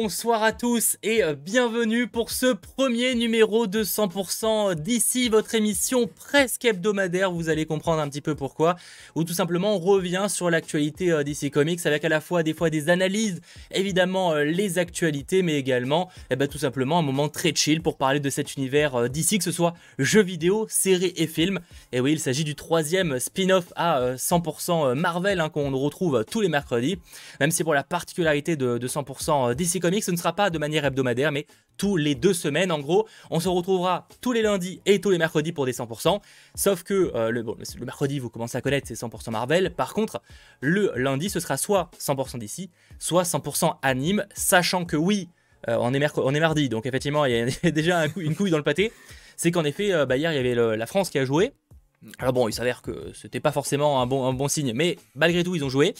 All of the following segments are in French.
Bonsoir à tous et euh, bienvenue pour ce premier numéro de 100% d'ici, votre émission presque hebdomadaire, vous allez comprendre un petit peu pourquoi, où tout simplement on revient sur l'actualité euh, DC Comics avec à la fois des fois des analyses, évidemment euh, les actualités, mais également eh ben, tout simplement un moment très chill pour parler de cet univers d'ici, que ce soit jeux vidéo, séries et films. Et oui, il s'agit du troisième spin-off à 100% Marvel hein, qu'on retrouve tous les mercredis, même si pour la particularité de, de 100% DC Comics, ce ne sera pas de manière hebdomadaire, mais tous les deux semaines. En gros, on se retrouvera tous les lundis et tous les mercredis pour des 100%. Sauf que euh, le, mercredi, vous commencez à connaître, c'est 100% Marvel. Par contre, le lundi, ce sera soit 100% d'ici, soit 100% anime, sachant que oui, euh, on, est on, est mardi, donc effectivement, il y a déjà une couille dans le pâté. C'est qu'en effet, euh, bah, hier, il y avait la France qui a joué. Alors bon, il s'avère que c'était pas forcément un bon, un bon signe, mais malgré tout, ils ont joué.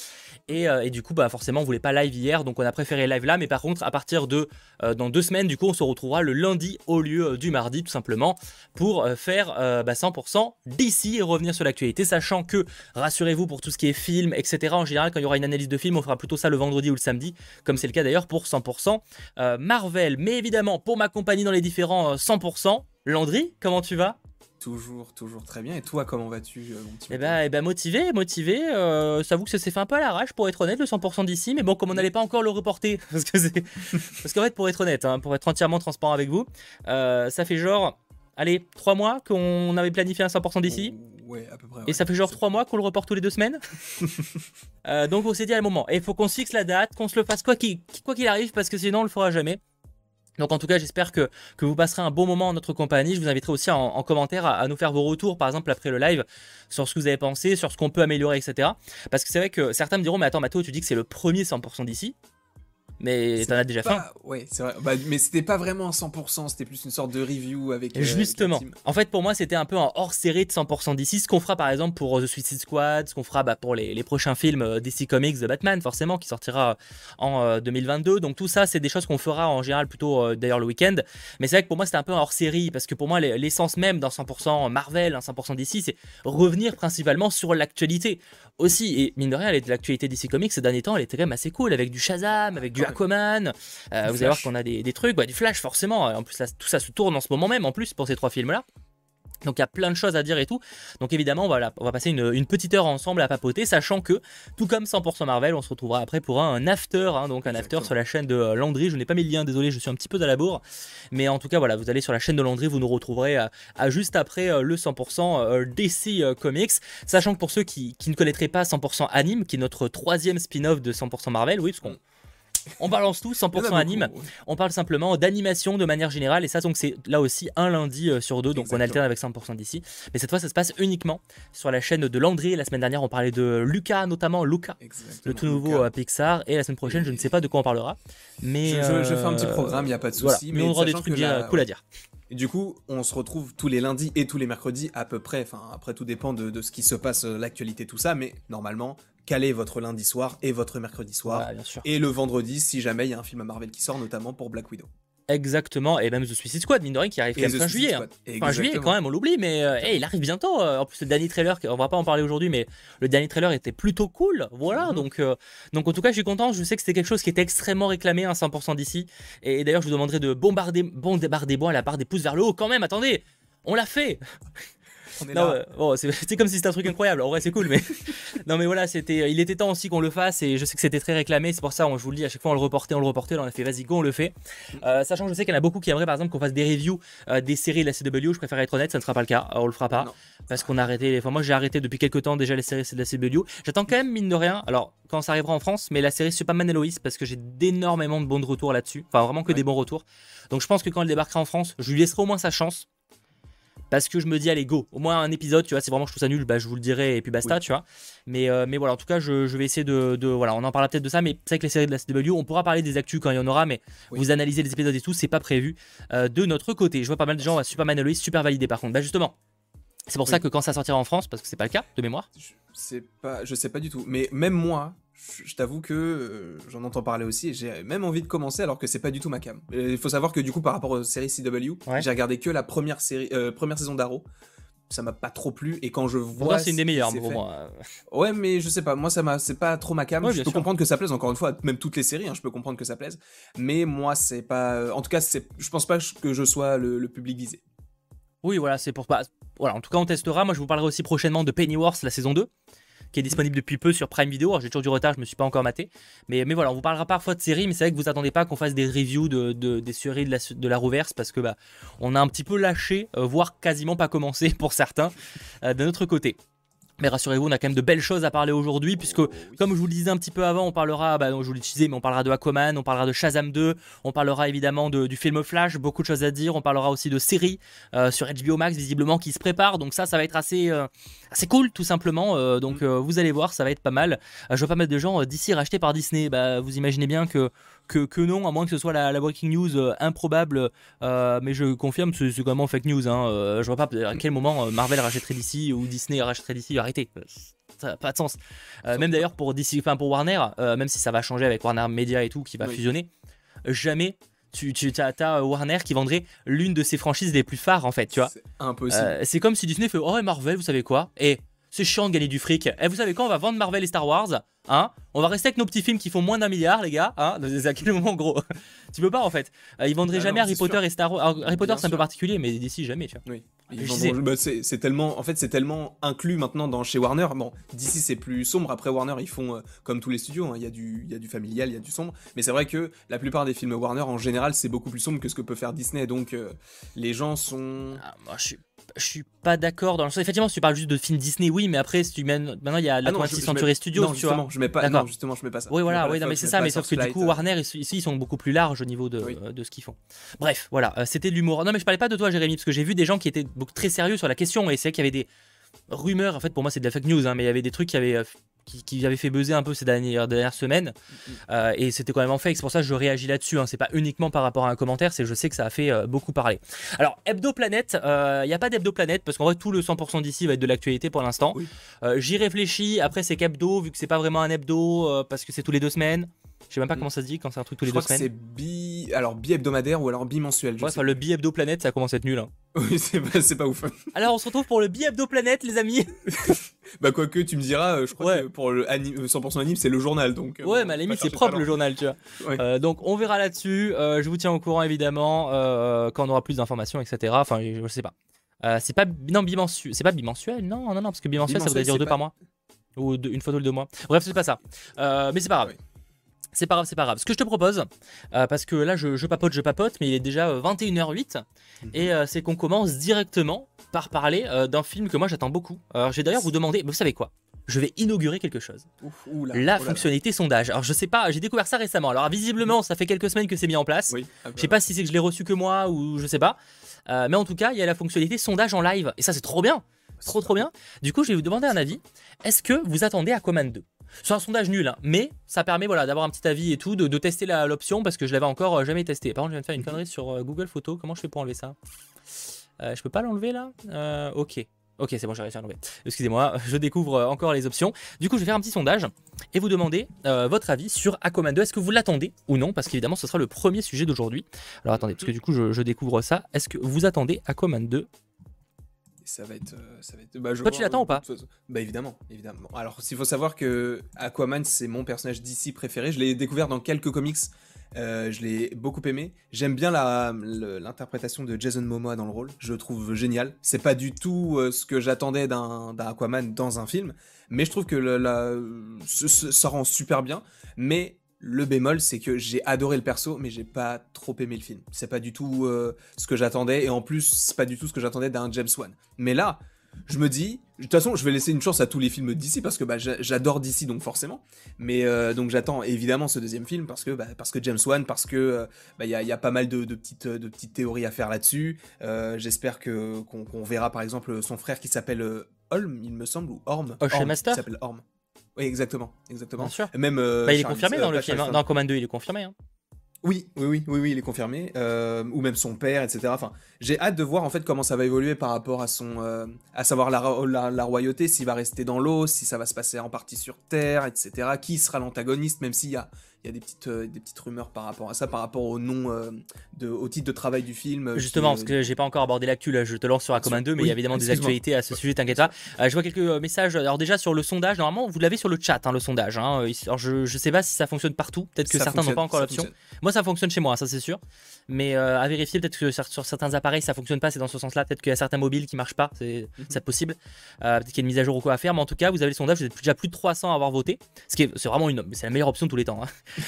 Et, euh, du coup, bah forcément, on voulait pas live hier, donc on a préféré live là. Mais par contre, à partir de euh, dans deux semaines, du coup, on se retrouvera le lundi au lieu euh, du mardi, tout simplement, pour faire bah, 100% d'ici et revenir sur l'actualité, sachant que rassurez-vous pour tout ce qui est film, etc. En général, quand il y aura une analyse de film, on fera plutôt ça le vendredi ou le samedi, comme c'est le cas d'ailleurs pour 100% Marvel. Mais évidemment, pour m'accompagner dans les différents 100%, Landry, comment tu vas? Toujours, toujours très bien. Et toi, comment vas-tu, euh, mon petit Eh eh ben motivé, motivé. Euh, ça que ça s'est fait un peu à l'arrache, pour être honnête, le 100% d'ici. Mais bon, comme on n'allait pas encore le reporter, parce que c'est, parce qu'en fait, pour être honnête, hein, pour être entièrement transparent avec vous, euh, ça fait genre, allez, 3 mois qu'on avait planifié un 100% d'ici. Ouais, à peu près. Et ça fait genre 3 mois qu'on le reporte tous les deux semaines. Euh, donc on s'est dit à un moment, il faut qu'on se fixe la date, qu'on se le fasse quoi qu'il, quoi qu'il arrive, parce que sinon on le fera jamais. Donc en tout cas, j'espère que, vous passerez un bon moment en notre compagnie. Je vous inviterai aussi en, commentaire à, nous faire vos retours, par exemple après le live, sur ce que vous avez pensé, sur ce qu'on peut améliorer, etc. Parce que c'est vrai que certains me diront, mais attends Mathéo, tu dis que c'est le premier 100% d'ici mais t'en as déjà fait. Ouais, c'est vrai. Bah, mais c'était pas vraiment 100%, c'était plus une sorte de review avec. Euh, Justement. en fait, pour moi, c'était un peu un hors série de 100% d'ici. Ce qu'on fera par exemple pour The Suicide Squad, ce qu'on fera bah, pour les, les, prochains films euh, DC Comics de Batman, forcément, qui sortira en 2022. Euh, Donc tout ça, c'est des choses qu'on fera en général plutôt d'ailleurs le week-end. Mais c'est vrai que pour moi, c'était un peu un hors série parce que pour moi, l'essence même d'un 100% Marvel, un 100% d'ici, c'est revenir principalement sur l'actualité aussi. Et mine de rien, l'actualité DC Comics ces derniers temps, elle était quand même assez cool avec du Shazam, avec du Aquaman. Euh, vous allez voir qu'on a des, trucs, du Flash forcément. En plus, tout ça se tourne en ce moment même, en plus, pour ces trois films-là. Donc il y a plein de choses à dire et tout. Donc évidemment, on va passer une, petite heure ensemble à papoter, sachant que, tout comme 100% Marvel, on se retrouvera après pour un, after, hein, donc un after sur la chaîne de euh, Landry. Je n'ai pas mis le lien, désolé, je suis un petit peu à la bourre. Mais en tout cas, voilà, vous allez sur la chaîne de Landry, vous nous retrouverez à, juste après euh, le 100% DC Comics. Sachant que pour ceux qui, qui ne connaîtraient pas 100% Anime, qui est notre troisième spin-off de 100% Marvel, oui, parce qu'on on balance tout, 100% anime. On parle simplement d'animation de manière générale. Et ça, donc, c'est là aussi un lundi euh, sur deux. Donc, on alterne avec 100% d'ici. Mais cette fois, ça se passe uniquement sur la chaîne de Landry. La semaine dernière, on parlait de Lucas, notamment Luca, le tout nouveau euh, Pixar. Et la semaine prochaine, je ne sais pas de quoi on parlera. Mais je, fais un petit euh, programme, il n'y a pas de souci. mais, on aura des trucs bien cool à dire. Et du coup, on se retrouve tous les lundis et tous les mercredis à peu près. Enfin, après, tout dépend de, de ce qui se passe, l'actualité, tout ça. Mais normalement, caler votre lundi soir et votre mercredi soir. Et le vendredi, si jamais il y a un film à Marvel qui sort, notamment pour Black Widow. Exactement, et même The Suicide Squad, mine de rien, qui arrive quand même fin juillet. Hein. Fin juillet, quand même, on l'oublie, mais euh, il arrive bientôt. Euh, en plus, le dernier trailer, on va pas en parler aujourd'hui, mais le dernier trailer était plutôt cool. Voilà, mhm. donc, euh, donc en tout cas, je suis content. Je sais que c'était quelque chose qui était extrêmement réclamé, à 100% d'ici. Et, d'ailleurs, je vous demanderai de bombarder, bombarder bois, la barre des pouces vers le haut quand même. Attendez, on l'a fait c'est comme si c'était un truc incroyable. En vrai, c'est cool, mais non, mais voilà, c'était, il était temps aussi qu'on le fasse et je sais que c'était très réclamé. C'est pour ça, on, je vous le dis, à chaque fois on le reportait, on le reportait. Là, on a fait, vas-y, go, on le fait. Euh, sachant que je sais qu'il y en a beaucoup qui aimeraient, par exemple, qu'on fasse des reviews euh, des séries de la CW. Je préfère être honnête, ça ne sera pas le cas. on le fera pas parce qu'on a arrêté. Enfin, moi, j'ai arrêté depuis quelques temps déjà les séries de la CW. J'attends quand même mine de rien. Alors, quand ça arrivera en France, mais la série Superman et Lois parce que j'ai d'énormément de bons retours là-dessus. Enfin, vraiment que des bons retours. Donc, je pense que quand elle débarquera en France, je lui laisserai au moins sa chance parce que je me dis allez go. Au moins un épisode tu vois c'est vraiment je trouve ça nul bah, je vous le dirai et puis basta tu vois. Mais, euh, mais voilà en tout cas je, vais essayer de, voilà on en parlera peut-être de ça mais c'est vrai que les séries de la CW on pourra parler des actus quand il y en aura mais vous analysez les épisodes et tout c'est pas prévu euh, de notre côté. Je vois pas mal de gens Superman et super validé par contre. Bah justement c'est pour ça que quand ça sortira en France parce que c'est pas le cas de mémoire. Je sais pas je sais pas du tout. Mais même moi je t'avoue que euh, j'en entends parler aussi et j'ai même envie de commencer alors que c'est pas du tout ma cam. Il faut savoir que du coup par rapport aux séries CW, j'ai regardé que la première série, euh, première saison d'Arrow. Ça m'a pas trop plu et quand je vois c'est une des meilleures pour moi ouais mais je sais pas. Moi ça m'a c'est pas trop ma cam. Je peux comprendre que ça plaise encore une fois même toutes les séries hein, je peux comprendre que ça plaise. Mais moi c'est pas en tout cas c'est je pense pas que je sois le, le public visé oui voilà c'est pour pas voilà en tout cas on testera moi je vous parlerai aussi prochainement de Pennyworth la saison 2 qui est disponible depuis peu sur Prime Video. J'ai toujours du retard, je me suis pas encore maté. Mais, voilà, on vous parlera parfois de séries, mais c'est vrai que vous attendez pas qu'on fasse des reviews de, des séries de la, de la parce que bah, on a un petit peu lâché, euh, voire quasiment pas commencé pour certains, euh, de notre côté. Mais rassurez-vous, on a quand même de belles choses à parler aujourd'hui, puisque, comme je vous le disais un petit peu avant, on parlera, bah, je vous l'ai mais on parlera de Aquaman, on parlera de Shazam 2, on parlera évidemment de, du film Flash, beaucoup de choses à dire, on parlera aussi de séries euh, sur HBO Max, visiblement, qui se préparent, donc ça, ça va être assez, euh, assez cool, tout simplement, euh, donc mm. vous allez voir, ça va être pas mal. je vois pas mal de gens d'ici rachetés par Disney, bah, vous imaginez bien que que, non, à moins que ce soit la, breaking news euh, improbable, euh, mais je confirme, c'est quand même fake news. Hein, euh, je vois pas à quel moment Marvel rachèterait d'ici ou Disney rachèterait d'ici. Arrêtez, ça n'a pas de sens. même d'ailleurs pour DC, enfin pour Warner, même si ça va changer avec Warner Media et tout qui va fusionner, jamais tu, tu as, Warner qui vendrait l'une de ses franchises les plus phares en fait, tu vois. C'est impossible. c'est comme si Disney fait Oh, Marvel, vous savez quoi? Et c'est chiant de gagner du fric. Et eh, vous savez quoi On va vendre Marvel et Star Wars. Hein on va rester avec nos petits films qui font moins d'un milliard, les gars. Hein à quel moment, gros? Tu peux pas, en fait. Euh, ils vendraient ah jamais Harry Potter et Star Wars. Harry Potter, c'est un peu particulier, mais d'ici, jamais, tu vois. Oui. Bah, c'est tellement, en fait, c'est tellement inclus maintenant dans chez Warner. Bon, d'ici c'est plus sombre. Après Warner, ils font euh, comme tous les studios. Hein. Il y a du, il y a du familial, il y a du sombre. Mais c'est vrai que la plupart des films Warner, en général, c'est beaucoup plus sombre que ce que peut faire Disney. Donc, euh, les gens sont. Ah, moi, je suis je suis pas d'accord dans le sens. Effectivement, si tu parles juste de films Disney, oui, mais après, si tu mènes. Maintenant, il y a la ah 26 Century Studios, non, tu Je mets pas, non, justement, je mets pas ça. Oui, voilà, oui, non, mais c'est ça, mais sauf que du coup, Warner, ici, ils sont beaucoup plus larges au niveau de, de ce qu'ils font. Bref, voilà, euh, c'était de l'humour. Non, mais je parlais pas de toi, Jérémy, parce que j'ai vu des gens qui étaient très sérieux sur la question, et c'est qu'il y avait des rumeurs, en fait, pour moi, c'est de la fake news, hein, mais il y avait des trucs qui avaient qui, avait fait buzzer un peu ces dernières, dernières semaines. Euh, et c'était quand même en fake. C'est pour ça que je réagis là-dessus. Hein. C'est pas uniquement par rapport à un commentaire, c'est je sais que ça a fait euh, beaucoup parler. Alors, Hebdo Planète, il euh, n'y a pas d'Hebdo Planète parce qu'en vrai, tout le 100% d'ici va être de l'actualité pour l'instant. J'y réfléchis. Après, c'est qu'Hebdo, vu que c'est pas vraiment un hebdo parce que c'est tous les deux semaines. Je sais même pas mm. comment ça se dit quand c'est un truc tous les deux semaines. C'est bi, alors bi-hebdomadaire ou alors bi-mensuel. Ouais, enfin, le bi-hebdo planète, ça commence à être nul. Hein. Oui, c'est pas, pas ouf. alors, on se retrouve pour le bi-hebdo planète, les amis. bah, quoique, tu me diras, euh, je crois que pour le 100% anime, c'est le journal. Donc, euh, ouais, mais à la limite, c'est propre le journal, tu vois. Euh, donc, on verra là-dessus. je vous tiens au courant, évidemment, quand on aura plus d'informations, etc. Enfin, je, sais pas. c'est pas non bimensuel, c'est pas bimensuel, non, non, non, parce que bimensuel, ça voudrait dire deux par mois ou une fois tous les deux mois. Bref, c'est pas ça. mais c'est pas grave. C'est pas grave, c'est pas grave. Ce que je te propose, euh, parce que là je, papote, je papote, mais il est déjà 21h08, euh, mhm. et euh, c'est qu'on commence directement par parler d'un film que moi j'attends beaucoup. Alors j'ai d'ailleurs vous demandé, vous savez quoi? Je vais inaugurer quelque chose. la fonctionnalité sondage. Alors je sais pas, j'ai découvert ça récemment. Alors visiblement, ça fait quelques semaines que c'est mis en place. Oui. Ah bah je sais pas si c'est que je l'ai reçu que moi ou je sais pas. mais en tout cas, il y a la fonctionnalité sondage en live. Et ça, c'est trop bien. Trop trop bien. Du coup, je vais vous demander un avis. Est-ce que vous attendez Aquaman 2 c'est un sondage nul, hein, mais ça permet voilà, d'avoir un petit avis et tout, de, tester l'option parce que je l'avais encore euh, jamais testé. Par contre, je viens de faire une connerie sur euh, Google Photos. Comment je fais pour enlever ça? Euh, Je peux pas l'enlever là? Ok. Ok, c'est bon, j'ai réussi à l'enlever. Excusez-moi, je découvre encore les options. Du coup, je vais faire un petit sondage et vous demander votre avis sur Aquaman 2. Est-ce que vous l'attendez ou non? Parce qu'évidemment, ce sera le premier sujet d'aujourd'hui. Alors attendez, parce que du coup, je, je découvre ça. Est-ce que vous attendez Aquaman 2 ça va être. Euh, ça va être bah, Toi, tu l'attends ou pas Bah, évidemment, évidemment. Alors, s'il faut savoir que Aquaman, c'est mon personnage d'ici préféré. Je l'ai découvert dans quelques comics. Euh, je l'ai beaucoup aimé. J'aime bien l'interprétation de Jason Momoa dans le rôle. Je le trouve génial. C'est pas du tout euh, ce que j'attendais d'un Aquaman dans un film, mais je trouve que la, ça rend super bien. Mais le bémol, c'est que j'ai adoré le perso, mais j'ai pas trop aimé le film. C'est pas du tout euh, ce que j'attendais, et en plus, c'est pas du tout ce que j'attendais d'un James Wan. Mais là, je me dis, de toute façon, je vais laisser une chance à tous les films d'ici parce que bah, j'adore d'ici, donc forcément. Mais euh, donc j'attends évidemment ce deuxième film parce que, bah, parce que James Wan, parce que euh, bah, il y, a, pas mal de, petites, de petites théories à faire là-dessus. J'espère que qu'on verra par exemple son frère qui s'appelle Holm, il me semble, ou Orm. Qui s'appelle Orm. Oui, exactement, exactement. Bien sûr. Même, euh, bah, il est confirmé dans le film, hein. dans Command 2, il est confirmé. Hein. Oui, oui, oui, oui, oui, il est confirmé. Euh, ou même son père, etc. Enfin, j'ai hâte de voir en fait comment ça va évoluer par rapport à son, euh, à savoir la, la, royauté, s'il va rester dans l'eau, si ça va se passer en partie sur Terre, etc. Qui sera l'antagoniste, même s'il y a, il y a des petites, des petites rumeurs par rapport à ça, par rapport au nom, de, au titre de travail du film. Justement, parce que j'ai pas encore abordé l'actu, là, je te lance sur Aquaman 2, mais il y a évidemment des actualités à ce sujet, t'inquiète pas. je vois quelques messages. Alors, déjà, sur le sondage, normalement, vous l'avez sur le chat, hein, le sondage. Hein. Alors, je, je sais pas si ça fonctionne partout, peut-être que certains n'ont pas encore l'option. Moi, ça fonctionne chez moi, ça c'est sûr. Mais à vérifier, peut-être que sur certains appareils, ça fonctionne pas, c'est dans ce sens-là. Peut-être qu'il y a certains mobiles qui marchent pas, c'est mhm. possible. peut-être qu'il y a une mise à jour ou quoi à faire, mais en tout cas, vous avez le sondage, vous êtes déjà plus de 300 à avoir voté. Ce qui est, c'est vraiment une, c'est la meilleure option de tous les temps.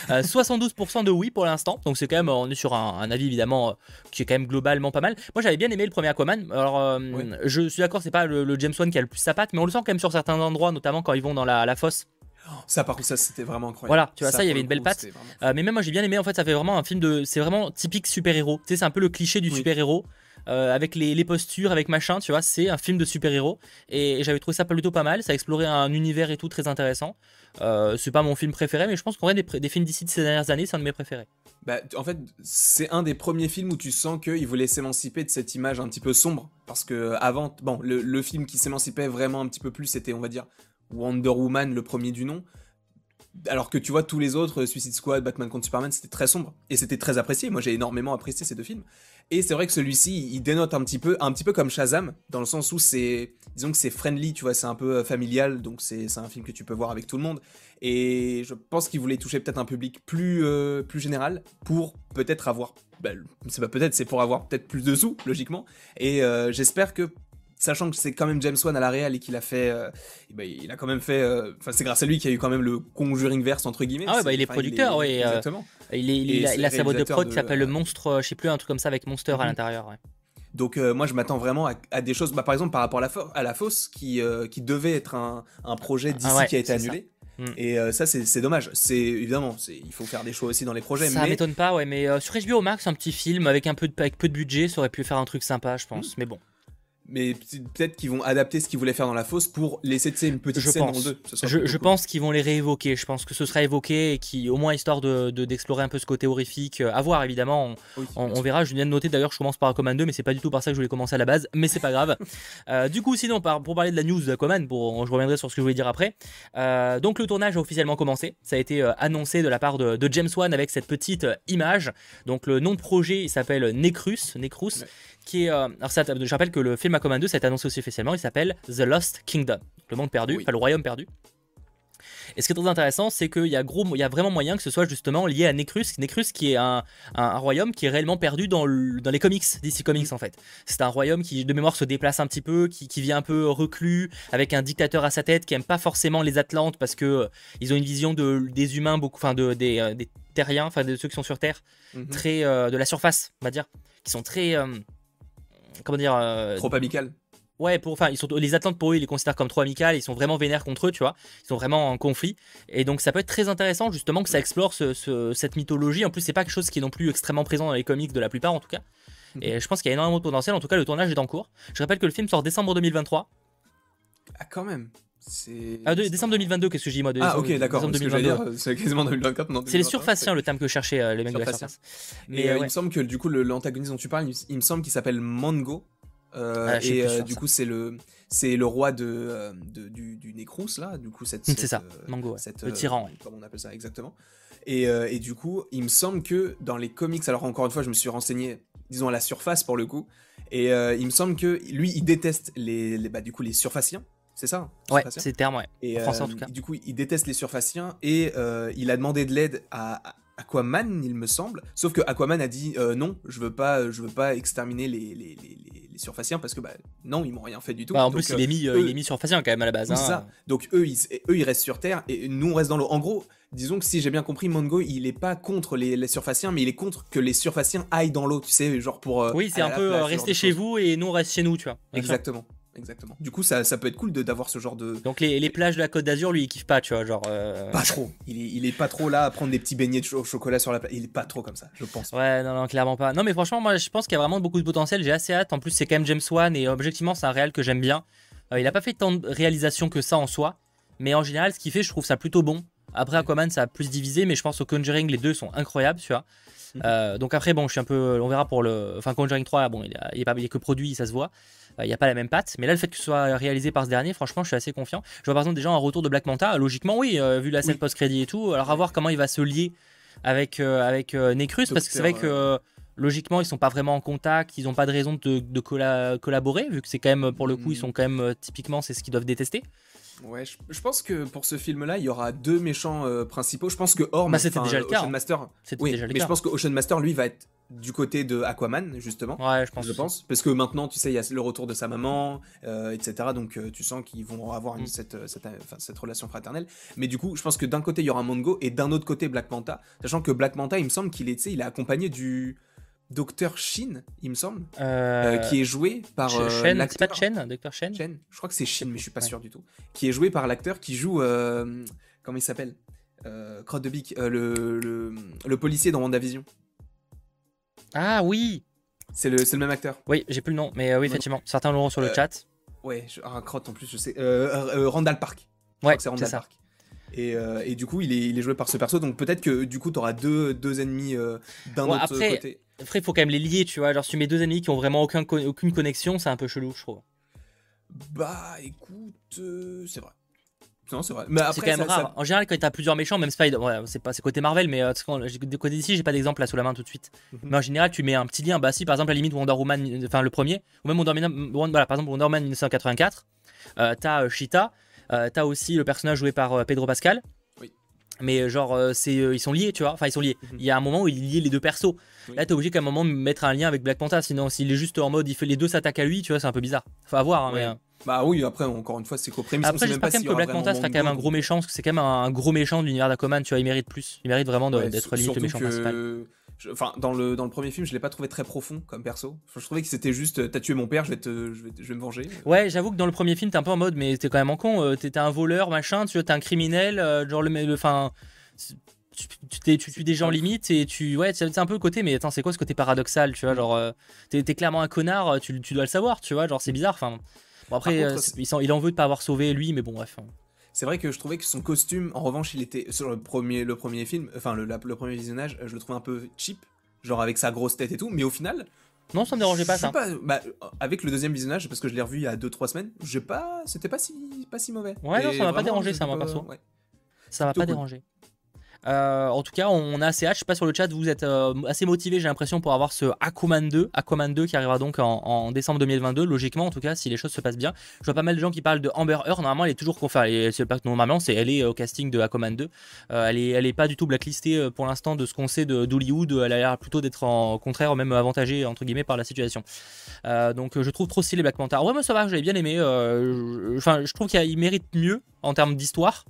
72% hein. de oui pour l'instant, donc c'est quand même, on est sur un, avis évidemment qui est quand même globalement pas mal. Moi, j'avais bien aimé le premier Aquaman. Alors, je suis d'accord, c'est pas le, James Wan qui a le plus sa patte, mais on le sent quand même sur certains endroits, notamment quand ils vont dans la, fosse. Ça, par contre, ça c'était vraiment incroyable. Voilà, tu vois, ça, il y avait une belle patte. Euh, mais même moi, j'ai bien aimé. En fait, ça fait vraiment un film de. C'est vraiment typique super-héros. Tu sais, c'est un peu le cliché du super-héros. Euh, avec les, postures, avec machin, tu vois, c'est un film de super-héros. Et, j'avais trouvé ça plutôt pas mal. Ça explorait un univers et tout très intéressant. Euh, c'est pas mon film préféré, mais je pense qu'on vrai, des, des films d'ici de ces dernières années, c'est un de mes préférés. Bah, en fait, c'est un des premiers films où tu sens qu'il voulait s'émanciper de cette image un petit peu sombre. Parce que avant, bon, le, le film qui s'émancipait vraiment un petit peu plus, c'était, on va dire, Wonder Woman, le premier du nom alors que tu vois tous les autres Suicide Squad, Batman contre Superman, c'était très sombre et c'était très apprécié. Moi, j'ai énormément apprécié ces deux films. Et c'est vrai que celui-ci, il dénote un petit peu, un petit peu comme Shazam, dans le sens où c'est, disons que c'est friendly, tu vois, c'est un peu euh, familial, donc c'est un film que tu peux voir avec tout le monde. Et je pense qu'il voulait toucher peut-être un public plus, euh, plus général pour peut-être avoir, ben, c'est pas peut-être, c'est pour avoir peut-être plus de sous, logiquement. Et euh, j'espère que sachant que c'est quand même James Wan à la réal et qu'il a fait, euh, ben, il a quand même fait, euh, enfin c'est grâce à lui qu'il y a eu quand même le Conjuring verse entre guillemets. Ah ouais, bah il est producteur, oui. Euh, exactement. il, est, il, a, sa boîte de prod qui s'appelle le Monstre, je sais plus un truc comme ça avec Monster à mhm. l'intérieur. Ouais. Donc moi je m'attends vraiment à, des choses, bah, par exemple par rapport à la, à la fosse qui, qui devait être un, un projet d'ici ah qui a été annulé. Mm. Et ça, c'est dommage. C'est évidemment, il faut faire des choix aussi dans les projets. Ça m'étonne pas, ouais. Mais sur HBO Max, un petit film avec un peu de, avec peu de budget, ça aurait pu faire un truc sympa, je pense. Mm. Mais bon mais peut-être qu'ils vont adapter ce qu'ils voulaient faire dans la fosse pour laisser une petite scène dans le 2. Je, pense qu'ils vont les réévoquer. Je pense que ce sera évoqué et qui, au moins histoire de d'explorer un peu ce côté horrifique. Euh, à voir évidemment. On, verra. Je viens de noter d'ailleurs. Je commence par Aquaman 2, mais c'est pas du tout par ça que je voulais commencer à la base. Mais c'est pas grave. Euh, du coup, sinon, pour parler de la news d'Aquaman, pour, je reviendrai sur ce que je voulais dire après. Euh, donc le tournage a officiellement commencé. Ça a été annoncé de la part de, James Wan avec cette petite image. Donc le nom de projet, il s'appelle Necrus. Necrus qui est. Euh, alors, ça, je rappelle que le film Aquaman 2, ça a été annoncé aussi officiellement, il s'appelle The Lost Kingdom, le monde perdu, enfin le royaume perdu. Et ce qui est très intéressant, c'est qu'il y, a gros, il y a vraiment moyen que ce soit justement lié à Necrus. Necrus qui est un, un, royaume qui est réellement perdu dans, dans les comics, DC Comics en fait. C'est un royaume qui de mémoire se déplace un petit peu, qui, qui vient un peu reclus, avec un dictateur à sa tête qui aime pas forcément les Atlantes parce que euh, ils ont une vision de, des humains, beaucoup, enfin de, des, euh, des terriens, enfin de ceux qui sont sur Terre, mhm. très de la surface, on va dire, qui sont très comment dire euh, trop amical. Ouais pour enfin ils sont les Atlantes pour eux ils les considèrent comme trop amicales ils sont vraiment vénères contre eux tu vois. Ils sont vraiment en conflit. Et donc ça peut être très intéressant justement que ça explore cette mythologie. En plus c'est pas quelque chose qui est non plus extrêmement présent dans les comics de la plupart en tout cas. Mhm. et je pense qu'il y a énormément de potentiel. En tout cas le tournage est en cours. Je rappelle que le film sort décembre 2023 ah quand même c'est. Ah, décembre 2022, qu'est-ce que dis moi Ah, ok, d'accord. C'est quasiment 2024. C'est les surfaciens, le terme que cherchaient euh, les mecs de la surface. Mais euh, il me semble que du coup, l'antagoniste dont tu parles, il, me semble qu'il s'appelle Mango. Euh, ah, et du coup, c'est le c'est le roi de, du, du Necrous là. Du coup, cette. C'est ça. Mango. le tyran. Comment on appelle ça exactement. Et, et, du coup, il me semble que dans les comics, alors encore une fois, je me suis renseigné, disons à la surface pour le coup, et il me semble que lui, il déteste les, les bah, du coup les surfaciens. C'est ça hein, Ouais, c'est le terme, ouais. Et, en, tout cas. Du coup, il déteste les surfaciens et euh, il a demandé de l'aide à Aquaman, il me semble. Sauf que Aquaman a dit euh, non, je veux pas, je veux pas exterminer les, les, les, les surfaciens parce que bah, non, ils m'ont rien fait du tout. Bah, en plus, il, est mis, euh, il est mis surfacien quand même à la base. Hein. Ça. Donc eux ils, eux, ils restent sur Terre et nous, on reste dans l'eau. En gros, disons que si j'ai bien compris, Mongo, il est pas contre les, les, surfaciens, mais il est contre que les surfaciens aillent dans l'eau, tu sais, genre pour. oui, c'est un peu rester chez vous et nous on reste chez nous, tu vois. Exactement exactement. Du coup, ça, ça peut être cool d'avoir ce genre de. Donc les, les, plages de la Côte d'Azur, lui, il kiffe pas, tu vois, genre. Euh, pas trop. Il est, il est pas trop là à prendre des petits beignets de chocolat sur la plage. Il est pas trop comme ça, je pense. Ouais, non, non, clairement pas. Non, mais franchement, moi, je pense qu'il y a vraiment beaucoup de potentiel. J'ai assez hâte. En plus, c'est quand même James Wan et objectivement, c'est un réal que j'aime bien. Euh, il a pas fait tant de réalisations que ça en soi, mais en général, ce qu'il fait, je trouve ça plutôt bon. Après, Aquaman, ça a plus divisé, mais je pense au Conjuring, les deux sont incroyables, tu vois. Mhm. donc après, bon, je suis un peu. On verra pour le. Enfin, Conjuring 3, bon, il n'y a, que produit, ça se voit. Il n'y a pas la même patte. Mais là, le fait que ce soit réalisé par ce dernier, franchement, je suis assez confiant. Je vois par exemple déjà un retour de Black Manta. Logiquement, oui, vu la scène post-crédit et tout. Alors, à voir comment il va se lier avec, avec Necrus, parce que c'est vrai que logiquement, ils sont pas vraiment en contact, ils n'ont pas de raison de, collaborer, vu que c'est quand même, pour le coup, ils hmm. sont quand même, euh, typiquement, c'est ce qu'ils doivent détester. Ouais, je, pense que pour ce film-là, il y aura deux méchants euh, principaux. Je pense que Orm, bah, c'était déjà le cas. Ocean hein. Master, oui, déjà le mais je pense que Ocean Master, lui, va être du côté de Aquaman, justement. Ouais, je pense. Je pense. Parce que maintenant, tu sais, il y a le retour de sa maman, euh, etc. Donc, tu sens qu'ils vont avoir hmm. cette, cette, relation fraternelle. Mais du coup, je pense que d'un côté, il y aura Mongo et d'un autre côté, Black Manta. Sachant que Black Manta, il me semble qu'il est, il est accompagné du Docteur Shin, il me semble, euh, qui est joué par euh, l'acteur. pas Chen, Docteur Shen Je crois que c'est Shin, mais je suis pas sûr du tout. Qui est joué par l'acteur qui joue, euh, comment il s'appelle Crotte de Bic, le, le, policier dans WandaVision. Ah oui C'est le, le, même acteur. Oui, j'ai plus le nom, mais oui, effectivement. Certains l'auront sur le chat. Ouais, un ah, crotte en plus, je sais. Randall Park. Ouais, c'est Randall Park. Et, et, du coup, il est, il est joué par ce perso, donc peut-être que du coup, tu auras deux, deux ennemis d'un autre côté. Après, il faut quand même les lier, tu vois. Genre, si tu mets deux ennemis qui ont vraiment aucun, aucune connexion, c'est un peu chelou, je trouve. Bah, écoute, euh, c'est vrai. Non, c'est vrai. Mais c'est quand même rare. En général, quand t'as plusieurs méchants, même Spider, ouais, c'est pas c'est côté Marvel, mais euh, de côté d'ici, j'ai pas d'exemple là sous la main tout de suite. Mhm. Mais en général, tu mets un petit lien. Bah, si par exemple, la limite Wonder Woman, enfin le premier, ou même Wonder Woman, voilà, par exemple Wonder Woman 1984, euh, t'as Cheetah, t'as aussi le personnage joué par Pedro Pascal mais genre c'est ils sont liés tu vois enfin ils sont liés mhm. il y a un moment où il lie les deux persos Là, t'es obligé qu'à un moment de mettre un lien avec Black Panther, sinon s'il est juste en mode il fait les deux s'attaquent à lui, tu vois, c'est un peu bizarre. Faut avoir, hein, mais. Euh. Bah oui, après, encore une fois, c'est qu'au premier Après, j'espère quand même que Black Panther sera quand même un gros méchant, parce que c'est quand même un gros méchant de l'univers d'Aquaman, tu vois, il mérite plus. Il mérite vraiment d'être limite le méchant principal. Enfin, dans le, dans le premier film, je l'ai pas trouvé très profond comme perso. je trouvais que c'était juste, t'as tué mon père, je vais, te, je vais, je vais me venger. Ouais, j'avoue que dans le premier film, t'es un peu en mode, mais t'es quand même en con. Euh, t'étais un voleur, machin, tu vois, t'es un criminel, euh, genre le. Enfin tu, tu, tues des gens limite et tu ouais c'est un peu le côté mais attends c'est quoi ce côté paradoxal tu vois genre euh, t'es clairement un connard tu, dois le savoir tu vois genre c'est bizarre enfin bon après euh, il, en veut de pas avoir sauvé lui mais bon bref hein. c'est vrai que je trouvais que son costume en revanche il était sur le premier le premier film enfin le, le premier visionnage je le trouvais un peu cheap genre avec sa grosse tête et tout mais au final non, ça me dérangeait pas ça. bah, avec le deuxième visionnage, parce que je l'ai revu il y a 2-3 semaines, j'ai pas, c'était pas si, pas si mauvais. Ouais, non, ça m'a pas dérangé ça, moi perso. Ça m'a pas dérangé. Euh, en tout cas, on a assez hâte. Je sais pas sur le chat, vous êtes euh, assez motivé, j'ai l'impression, pour avoir ce Aquaman 2. Aquaman 2 qui arrivera donc en, décembre 2022, logiquement, en tout cas, si les choses se passent bien. Je vois pas mal de gens qui parlent de Amber Heard. Normalement, elle est toujours enfin, normalement, c'est elle est au casting de Aquaman 2. Euh, elle est elle est pas du tout blacklistée pour l'instant de ce qu'on sait d'Hollywood. Elle a l'air plutôt d'être en contraire, même avantagée entre guillemets par la situation. donc, je trouve trop stylé Black Panther. Ouais, moi ça va, j'avais bien aimé. Enfin, je trouve qu'il mérite mieux en termes d'histoire.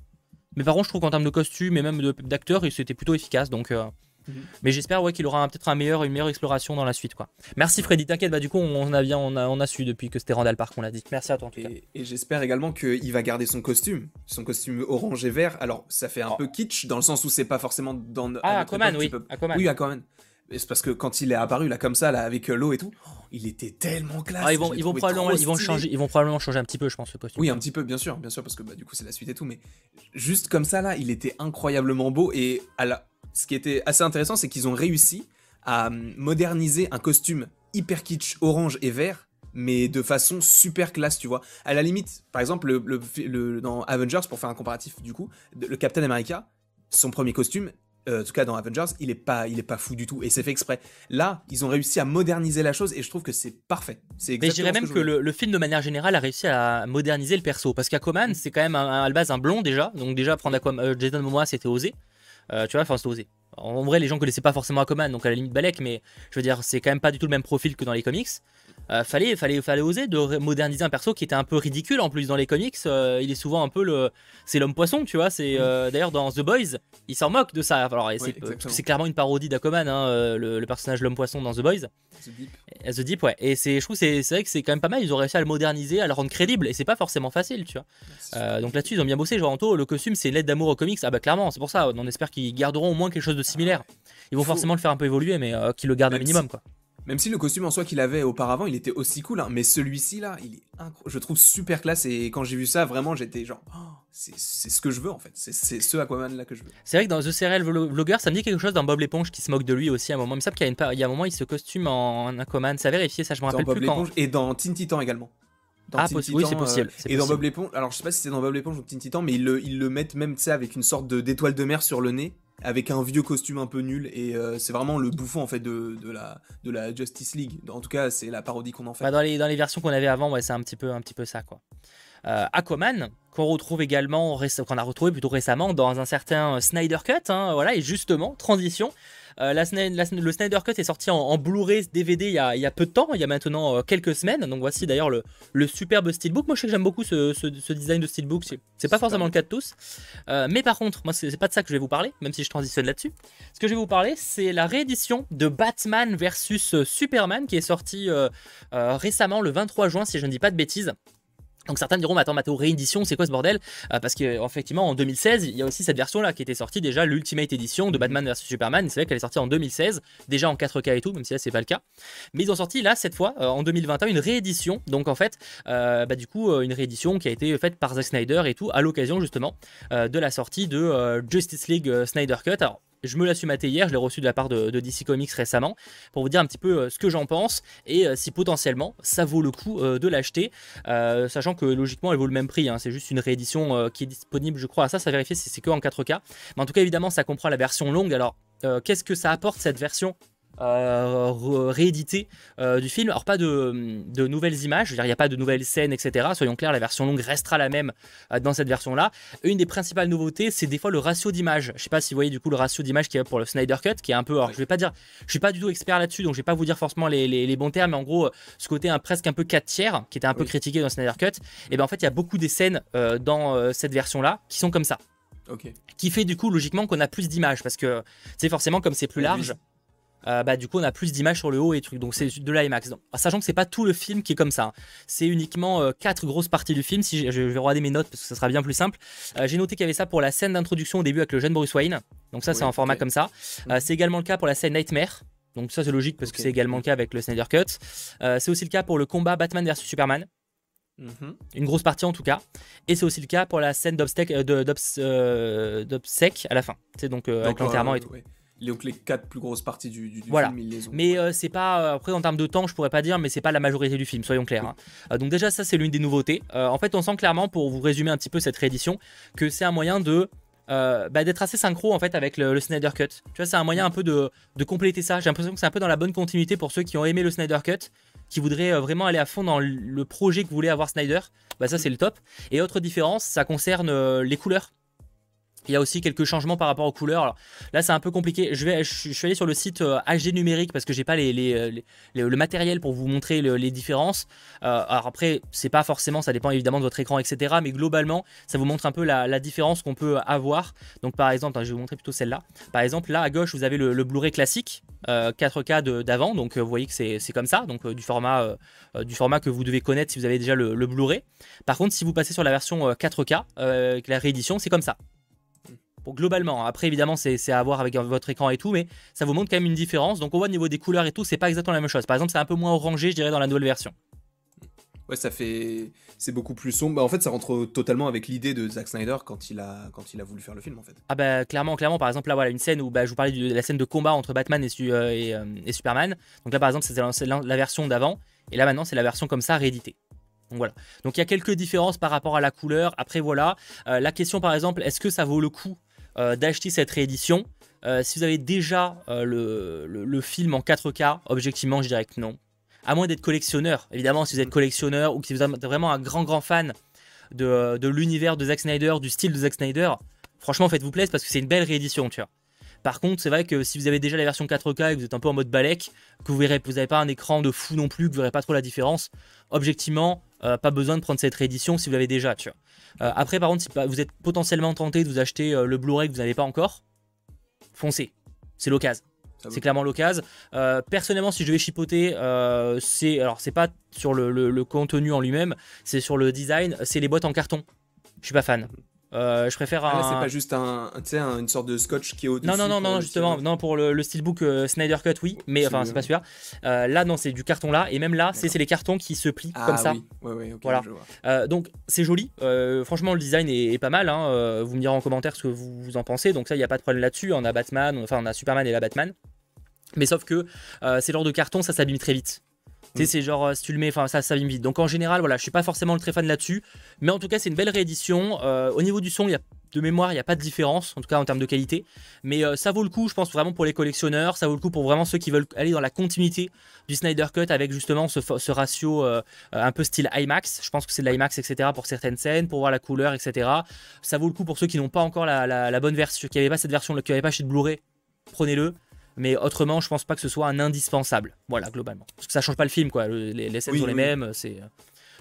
Mais par contre, je trouve qu'en termes de costume et même d'acteurs, c'était plutôt efficace. Donc, euh, mhm. Mais j'espère ouais, qu'il aura peut-être un meilleur, une meilleure exploration dans la suite. Quoi. Merci Freddy, t'inquiète, bah, du coup on a, bien, on a, on a su depuis que c'était Randall Park, on l'a dit. Merci à toi en tout et, cas. Et j'espère également qu'il va garder son costume, son costume orange et vert. Alors ça fait un oh. peu kitsch dans le sens où c'est pas forcément dans. Ah, Aquaman, oui. Aquaman. Oui, Aquaman. C'est parce que quand il est apparu là comme ça là avec euh, l'eau et tout, il était tellement classe. Ah, ils vont, ils vont probablement, ils vont changer, ils vont probablement changer un petit peu, je pense, le costume. Oui, un petit peu, bien sûr, bien sûr, parce que bah, du coup c'est la suite et tout, mais juste comme ça là, il était incroyablement beau et à la... ce qui était assez intéressant, c'est qu'ils ont réussi à hum, moderniser un costume hyper kitsch orange et vert mais de façon super classe, tu vois. À la limite, par exemple, le, le, dans Avengers, pour faire un comparatif du coup, le Captain America, son premier costume, euh, en tout cas dans Avengers, il est pas, il est pas fou du tout et c'est fait exprès. Là, ils ont réussi à moderniser la chose et je trouve que c'est parfait. C'est Mais je dirais même que, le, film de manière générale a réussi à moderniser le perso parce qu'Aquaman c'est quand même à la base un blond déjà, donc déjà prendre Aquaman, euh, Jason Momoa c'était osé. Euh, tu vois, enfin c'était osé. En vrai, les gens connaissaient pas forcément Aquaman, donc à la limite Balek, mais je veux dire, c'est quand même pas du tout le même profil que dans les comics. Euh, fallait, fallait, fallait oser de moderniser un perso qui était un peu ridicule en plus dans les comics. Euh, il est souvent un peu le, c'est l'homme poisson, tu vois. C'est euh, d'ailleurs dans The Boys, il s'en moque de ça. Alors c'est clairement une parodie d'Aquaman, hein, le, personnage l'homme poisson dans The Boys. The Deep. The Deep, ouais. Et c'est, je trouve, c'est, vrai que c'est quand même pas mal. Ils ont réussi à le moderniser, à le rendre crédible, et c'est pas forcément facile, tu vois. donc là-dessus, ils ont bien bossé. Genre, le costume, c'est l'aide d'amour aux comics. Ah bah clairement, c'est pour ça. On espère qu'ils garderont au moins quelque chose de similaire. Ils vont forcément le faire un peu évoluer, mais qu'ils le gardent un minimum, quoi Même si le costume en soi qu'il avait auparavant, il était aussi cool, hein, mais celui-ci là, il est je trouve super classe et quand j'ai vu ça, vraiment, j'étais genre, oh, c'est ce que je veux en fait, c'est ce Aquaman là que je veux. C'est vrai que dans The Serial Vlogger, ça me dit quelque chose dans Bob l'éponge qui se moque de lui aussi à un moment. Il me semble qu'il y, a il y a un moment, il se costume en Aquaman, ça a vérifié, ça je me rappelle dans Bob l'éponge et dans Teen Titan également. ah, oui, c'est possible. et dans Bob l'éponge, alors je sais pas si c'est dans Bob l'éponge ou Teen Titan, mais ils le, ils le mettent même avec une sorte d'étoile de mer sur le nez avec un vieux costume un peu nul et euh, c'est vraiment le bouffon en fait de, la, Justice League. En tout cas, c'est la parodie qu'on en fait. Bah, dans, les, versions qu'on avait avant, c'est un petit peu un petit peu ça quoi. Euh, Aquaman, qu'on retrouve également, qu'on a retrouvé plutôt récemment dans un certain Snyder Cut, hein, voilà, et justement, transition, euh, la, le Snyder Cut est sorti en, Blu-ray DVD il y, a, il y, a, peu de temps, il y a maintenant euh, quelques semaines. Donc voici d'ailleurs le, le, superbe steelbook. Moi je sais que j'aime beaucoup ce, ce, design de steelbook. C'est pas forcément le cas de tous. Euh, mais par contre, moi c'est pas de ça que je vais vous parler, même si je transitionne là-dessus. Ce que je vais vous parler, c'est la réédition de Batman versus Superman qui est sorti récemment le 23 juin, si je ne dis pas de bêtises. Donc certains diront, mais attends, Mathéo, réédition, c'est quoi ce bordel? Euh, Parce qu'effectivement, en 2016, il y a aussi cette version-là qui était sortie déjà, l'Ultimate Edition de Batman vs Superman. C'est vrai qu'elle est sortie en 2016, déjà en 4K et tout, même si là, c'est pas le cas. Mais ils ont sorti là, cette fois, euh, en 2021, une réédition. Donc en fait, euh, bah, du coup, une réédition qui a été faite par Zack Snyder et tout, à l'occasion justement de la sortie de Justice League Snyder Cut. Alors, je me l'ai maté hier, je l'ai reçu de la part de, DC Comics récemment, pour vous dire un petit peu euh, ce que j'en pense et euh, si potentiellement ça vaut le coup euh, de l'acheter, sachant que logiquement elle vaut le même prix, hein. c'est juste une réédition qui est disponible, je crois, à ça, ça vérifier si c'est que en 4K. Mais en tout cas, évidemment, ça comprend la version longue. Alors, qu'est-ce que ça apporte cette version euh, réédité euh, du film. Alors pas de, nouvelles images, je veux dire, il n'y a pas de nouvelles scènes, etc. Soyons clairs, la version longue restera la même euh, dans cette version-là. Une des principales nouveautés, c'est des fois le ratio d'image. Je sais pas si vous voyez du coup le ratio d'image qui est pour le Snyder Cut, qui est un peu. Alors je vais pas dire, je suis pas du tout expert là-dessus, donc je vais pas vous dire forcément les, bons termes, mais en gros, ce côté presque un peu 4 tiers, qui était un peu critiqué dans le Snyder Cut, et eh bien en fait, il y a beaucoup des scènes dans cette version-là qui sont comme ça. Qui fait du coup logiquement qu'on a plus d'images parce que c'est forcément comme c'est plus large. Euh, bah, du coup on a plus d'images sur le haut et trucs. Donc c'est de l'IMAX sachant que c'est pas tout le film qui est comme ça hein. c'est uniquement euh, quatre grosses parties du film. Si je vais regarder mes notes parce que ça sera bien plus simple. Euh, j'ai noté qu'il y avait ça pour la scène d'introduction au début avec le jeune Bruce Wayne. Donc ça c'est en format comme ça. Mhm. c'est également le cas pour la scène Nightmare. Donc ça c'est logique parce que c'est également le cas avec le Snyder Cut. C'est aussi le cas pour le combat Batman vs Superman. Mhm. Une grosse partie en tout cas. Et c'est aussi le cas pour la scène d'obsèque à la fin. C'est donc, avec l'enterrement et tout donc les quatre plus grosses parties du, du, voilà. film, ils les ont. Mais euh, c'est pas euh, après en termes de temps, je pourrais pas dire, mais c'est pas la majorité du film, soyons clairs. Hein. Euh, donc déjà ça c'est l'une des nouveautés. en fait, on sent clairement pour vous résumer un petit peu cette réédition que c'est un moyen de bah, d'être assez synchro en fait avec le, Snyder Cut. Tu vois, c'est un moyen un peu de, de compléter ça. J'ai l'impression que c'est un peu dans la bonne continuité pour ceux qui ont aimé le Snyder Cut, qui voudraient vraiment aller à fond dans le projet que voulait avoir Snyder. Bah ça c'est le top. Et autre différence, ça concerne les couleurs. Il y a aussi quelques changements par rapport aux couleurs. Là, c'est un peu compliqué. Je, vais, suis allé sur le site HD euh, numérique parce que j'ai pas les, le matériel pour vous montrer les différences. Euh, alors après, c'est pas forcément, ça dépend évidemment de votre écran, etc. Mais globalement, ça vous montre un peu la, différence qu'on peut avoir. Donc par exemple, je vais vous montrer plutôt celle-là. Par exemple, là à gauche, vous avez le, Blu-ray classique, 4K euh, d'avant. Donc vous voyez que c'est comme ça, donc du format du format que vous devez connaître si vous avez déjà le, Blu-ray. Par contre, si vous passez sur la version 4K, la réédition, c'est comme ça globalement, après évidemment c'est à voir avec votre écran et tout, mais ça vous montre quand même une différence. Donc on voit au niveau des couleurs et tout, c'est pas exactement la même chose. Par exemple, c'est un peu moins orangé, je dirais, dans la nouvelle version. Ouais, ça fait. C'est beaucoup plus sombre. Bah, en fait, ça rentre totalement avec l'idée de Zack Snyder quand il, a... quand il a voulu faire le film, en fait. Ah, bah, clairement, clairement. Par exemple, là, voilà, une scène où bah, je vous parlais de la scène de combat entre Batman et, euh, euh, et, Superman. Donc là, par exemple, c'est la, version d'avant. Et là, maintenant, c'est la version comme ça, rééditée. Donc voilà. Donc il y a quelques différences par rapport à la couleur. Après, voilà. Euh, la question, par exemple, est-ce que ça vaut le coup d'acheter cette réédition. Euh, si vous avez déjà euh, le, film en 4K, objectivement, je dirais que non. À moins d'être collectionneur. Évidemment, si vous êtes collectionneur ou que vous êtes vraiment un grand, grand fan de, l'univers de Zack Snyder, du style de Zack Snyder, franchement, faites-vous plaisir parce que c'est une belle réédition, tu vois. Par contre, c'est vrai que si vous avez déjà la version 4K et que vous êtes un peu en mode balèque, que vous verrez, vous n'avez pas un écran de fou non plus, que vous verrez pas trop la différence, objectivement, pas besoin de prendre cette réédition si vous l'avez déjà, tu vois. Euh, après, par contre, si vous êtes potentiellement tenté de vous acheter euh, le Blu-ray que vous n'avez pas encore, foncez. C'est l'occasion. C'est clairement l'occasion. Euh, personnellement, si je vais chipoter, c'est alors c'est pas sur le, contenu en lui-même, c'est sur le design. C'est les boîtes en carton. Je suis pas fan. Euh, je préfère ah, un. c'est pas juste un, une sorte de scotch qui est au-dessus. Non, non, non, non, justement, non, pour le, le steelbook euh, Snyder Cut, oui, mais enfin, c'est pas celui-là. Euh, là, non, c'est du carton là, et même là, c'est les cartons qui se plient comme ça. Oui. Ouais, ouais, voilà. donc, c'est joli. franchement, le design est, pas mal. Hein. vous me direz en commentaire ce que vous, en pensez. Donc, ça, il n'y a pas de problème là-dessus. On a Batman, enfin, on a Superman et la Batman. Mais sauf que c'est genre de carton, ça s'abîme très vite. Tu sais, mm. c'est genre, euh, si tu le mets, enfin, ça s'abîme vite. Donc en général, voilà, je suis pas forcément le très fan là-dessus. Mais en tout cas, c'est une belle réédition. Euh, au niveau du son, il y a de mémoire, il n'y a pas de différence, en tout cas en termes de qualité. Mais euh, ça vaut le coup, je pense, vraiment pour les collectionneurs. Ça vaut le coup pour vraiment ceux qui veulent aller dans la continuité du Snyder Cut avec justement ce, ratio un peu style IMAX. Je pense que c'est de l'IMAX, etc. pour certaines scènes, pour voir la couleur, etc. Ça vaut le coup pour ceux qui n'ont pas encore la, bonne version, qui n'avaient pas cette version, qui n'avaient pas chez Blu-ray. Prenez-le. Mais autrement, je pense pas que ce soit un indispensable. Voilà, globalement. Parce que ça change pas le film, quoi. Les, scènes sont les mêmes. C'est. Euh,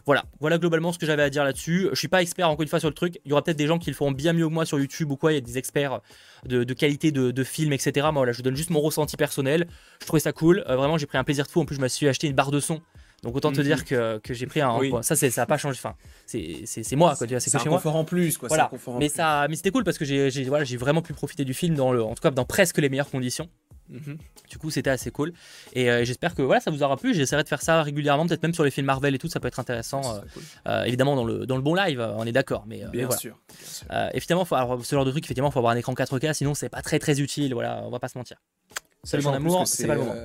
voilà, voilà globalement ce que j'avais à dire là-dessus. Je suis pas expert encore une fois sur le truc. Il y aura peut-être des gens qui le feront bien mieux que moi sur YouTube ou quoi. Il y a des experts de, qualité de, de, film, etc. Moi, je vous donne juste mon ressenti personnel. Je trouvais ça cool. Euh, vraiment, j'ai pris un plaisir de fou. En plus, je me suis acheté une barre de son. Donc autant te mhm. dire que, j'ai pris un. Ça, ça n'a pas changé. Enfin, c'est moi, quoi. C'est un confort en plus, quoi. Voilà. mais ça, mais c'était cool parce que j'ai voilà, vraiment pu profiter du film dans le, en tout cas dans presque les meilleures conditions. Mhm. Du coup, c'était assez cool. Et euh, j'espère que voilà, ça vous aura plu. J'essaierai de faire ça régulièrement, peut-être même sur les films Marvel et tout, ça peut être intéressant. Euh, euh, évidemment, dans le, dans le bon live, on est d'accord. Mais, bien, sûr, effectivement, faut, alors, ce genre de truc, effectivement, faut avoir un écran 4K, sinon c'est pas très très utile. Voilà, on va pas se mentir. Seul mon amour, c'est pas le moment.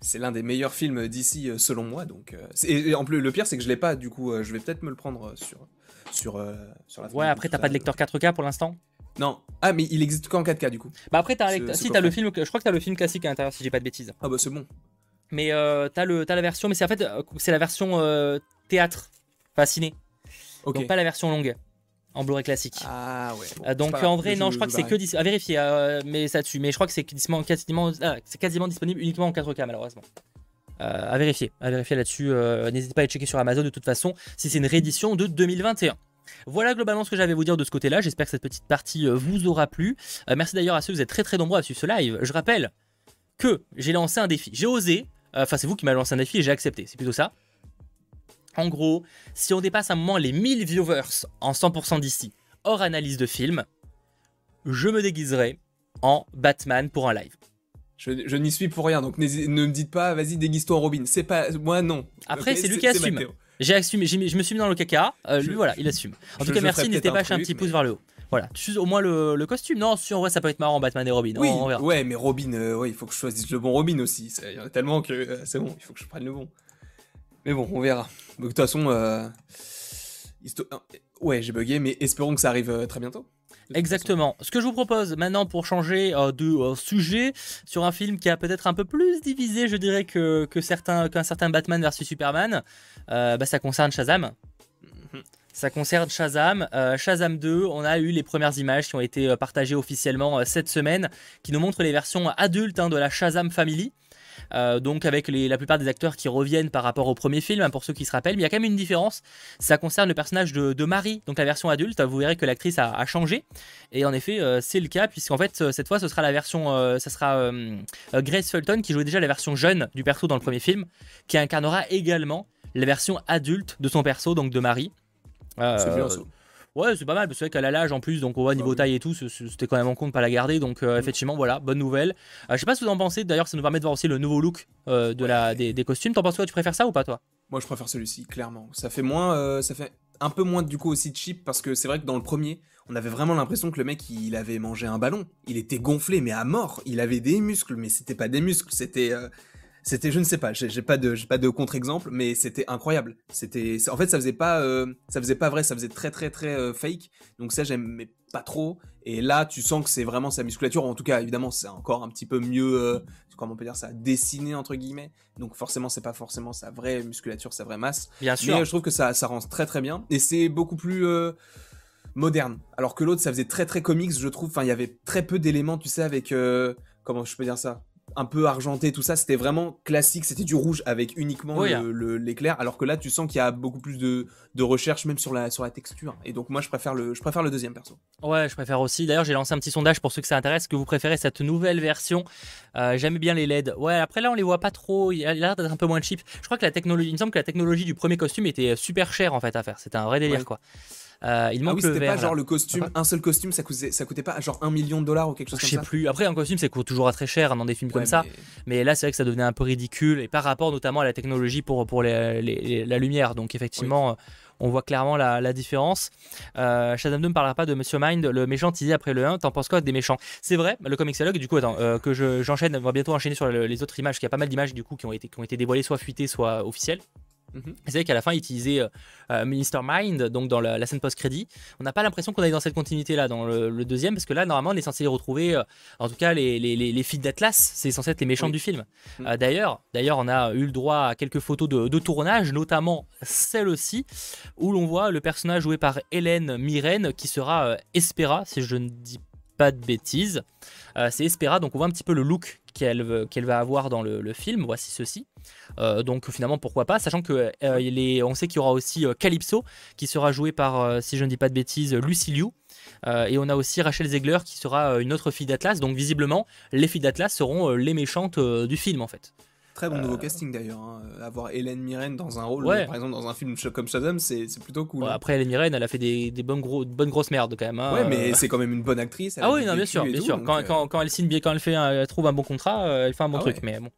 C'est l'un des meilleurs films d'ici, selon moi. Donc, et, en plus, le pire, c'est que je l'ai pas. Du coup, je vais peut-être me le prendre sur sur sur la. Ouais, après, t'as pas de lecteur 4K pour l'instant? Non. Ah, mais il existe qu'en 4K du coup. Bah après, t'as si t'as le film, je crois que t'as le film classique à l'intérieur si j'ai pas de bêtises. Ah bah c'est bon. Mais euh, t'as le as la version, mais c'est en fait euh, c'est la version euh, théâtre, enfin ciné. Donc pas la version longue en Blu-ray classique. Ah ouais. Euh, donc en vrai, non, je crois que c'est que à vérifier, mais ça dessus. Mais je crois que c'est quasiment, quasiment, ah, quasiment disponible uniquement en 4K malheureusement. à vérifier, à vérifier là-dessus. N'hésitez pas à checker sur Amazon de toute façon si c'est une réédition de 2021. Voilà globalement ce que j'avais à vous dire de ce côté-là. J'espère que cette petite partie euh, vous aura plu. Euh, merci d'ailleurs à ceux, vous êtes très très nombreux à suivre ce live. Je rappelle que j'ai lancé un défi. J'ai osé, euh, enfin c'est vous qui m'avez lancé un défi et j'ai accepté. C'est plutôt ça. En gros, si on dépasse un moment les 1000 viewers en 100% d'ici, hors analyse de film, je me déguiserai en Batman pour un live. Je, n'y suis pour rien, donc ne me dites pas, vas-y, déguise-toi en Robin. C'est pas. Moi, non. Après, c'est lui qui assume. J'ai assumé, je me suis mis dans le caca. Euh, lui, voilà, il assume. En tout cas, merci. N'hésitez pas à un petit pouce vers le haut. Voilà, tu au moins le, costume. Non, si en vrai, ça peut être marrant, Batman et Robin. Oui, ouais, mais Robin, euh, ouais, il faut que je choisisse le bon Robin aussi. Il y en a tellement que euh, c'est bon, il faut que je prenne le bon. Mais bon, on verra. de toute façon, ouais, j'ai bugué, mais espérons que ça arrive très bientôt. Exactement. Ce que je vous propose maintenant pour changer euh, de euh, sujet sur un film qui a peut-être un peu plus divisé, je dirais, que, que certains, qu'un certain Batman versus Superman, euh, bah, ça concerne Shazam. Mhm. Ça concerne Shazam. Shazam 2, on a eu les premières images qui ont été partagées officiellement cette semaine, qui nous montrent les versions adultes hein, de la Shazam Family. Euh, donc avec la plupart des acteurs qui reviennent par rapport au premier film, hein, pour ceux qui se rappellent. Mais il y a quand même une différence. Ça concerne le personnage de, Marie, donc la version adulte. Vous verrez que l'actrice a, changé. Et en effet, euh, c'est le cas, puisqu'en fait, euh, cette fois, ce sera la version. ça sera Grace Fulton qui jouait déjà la version jeune du perso dans le premier film, qui incarnera également la version adulte de son perso, donc de Marie. Ouais, c'est pas mal, parce que c'est qu'elle a l'âge en plus, donc on voit niveau taille et tout, c'était quand même en compte pas la garder, donc euh, mm. effectivement, voilà, bonne nouvelle. Euh, je sais pas ce que vous en pensez, d'ailleurs, ça nous permet de voir aussi le nouveau look euh, de la, des, costumes. T'en penses quoi Tu préfères ça ou pas, toi? Moi, je préfère celui-ci, clairement. Ça fait moins, ça fait un peu moins du coup aussi cheap, parce que c'est vrai que dans le premier, on avait vraiment l'impression que le mec, il avait mangé un ballon. Il était gonflé, mais à mort. Il avait des muscles, mais c'était pas des muscles, c'était c'était je ne sais pas j'ai pas de pas de contre-exemple mais c'était incroyable. C'était en fait ça faisait pas euh, ça faisait pas vrai ça faisait très très très euh, fake. Donc ça j'aimais pas trop. Et là tu sens que c'est vraiment sa musculature. En tout cas évidemment c'est encore un petit peu mieux euh, comment on peut dire ça dessiné entre guillemets. Donc forcément c'est pas forcément sa vraie musculature sa vraie masse. Bien sûr. Mais je trouve que ça ça rend très très bien. Et c'est beaucoup plus moderne. Alors que l'autre ça faisait très très comics je trouve. Enfin il y avait très peu d'éléments tu sais avec comment je peux dire ça? Un peu argenté, tout ça, c'était vraiment classique, c'était du rouge avec uniquement l'éclair, alors que là tu sens qu'il y a beaucoup plus de, recherche même sur la, sur la texture. Et donc moi je préfère le, je préfère le deuxième perso. Ouais, je préfère aussi. D'ailleurs j'ai lancé un petit sondage pour ceux que ça intéresse, que vous préférez cette nouvelle version? Euh, J'aime bien les LED. Ouais, après là on les voit pas trop, il a l'air d'être un peu moins cheap. Je crois que la technologie, il me semble que la technologie du premier costume était super chère en fait à faire, c'était un vrai délire quoi. Euh, il manque ah oui, c'était pas genre le costume, un seul costume, ça coûtait, ça coûtait pas genre un million de dollars ou quelque chose comme ça? Je sais plus. Après, un costume, ça coûte toujours très cher dans des films comme ça. Mais là, c'est vrai que ça devenait un peu ridicule et par rapport notamment à la technologie pour, pour les, la lumière. Donc, effectivement on voit clairement la, différence. Euh, Shazam 2 ne parlera pas de Monsieur Mind, le méchant teasé après le 1. T'en penses quoi des méchants? C'est vrai, le comicsologue, du coup, attends, euh, que j'enchaîne, on va bientôt enchaîner sur les autres images, qu'il y a pas mal d'images du coup qui ont été, qui ont été dévoilées, soit fuitées, soit officielles. C'est vrai qu'à la fin, il utilisait euh, euh, Minister Mind, donc dans la, scène post-crédit. On n'a pas l'impression qu'on est dans cette continuité-là, dans le, deuxième, parce que là, normalement, on est censé y retrouver, euh, en tout cas, les, les, filles d'Atlas, c'est censé être les méchants du film. Mhm. d'ailleurs, d'ailleurs, on a eu le droit à quelques photos de, tournage, notamment celle-ci, où l'on voit le personnage joué par Hélène Mirren, qui sera Espera, si je ne dis pas de bêtises. c'est Espera, donc on voit un petit peu le look qu'elle va avoir dans le, film. Voici ceci. Euh, donc finalement, pourquoi pas, sachant que euh, on sait qu'il y aura aussi euh, Calypso qui sera joué par, si je ne dis pas de bêtises, Lucy Liu. et on a aussi Rachel Zegler qui sera une autre fille d'Atlas. Donc visiblement, les filles d'Atlas seront les méchantes du film en fait. Très bon nouveau casting d'ailleurs. Hein. Avoir Hélène Mirren dans un rôle, par exemple dans un film comme Shazam, c'est plutôt cool. après, Hélène Mirren, elle a fait des, bonnes, gros, bonnes grosses merdes quand même. Hein. Ouais, mais c'est quand même une bonne actrice. Ah oui, non, bien sûr, bien sûr. Quand, quand, elle signe bien, quand elle, fait elle trouve un bon contrat, elle fait un bon ah truc. Mais bon.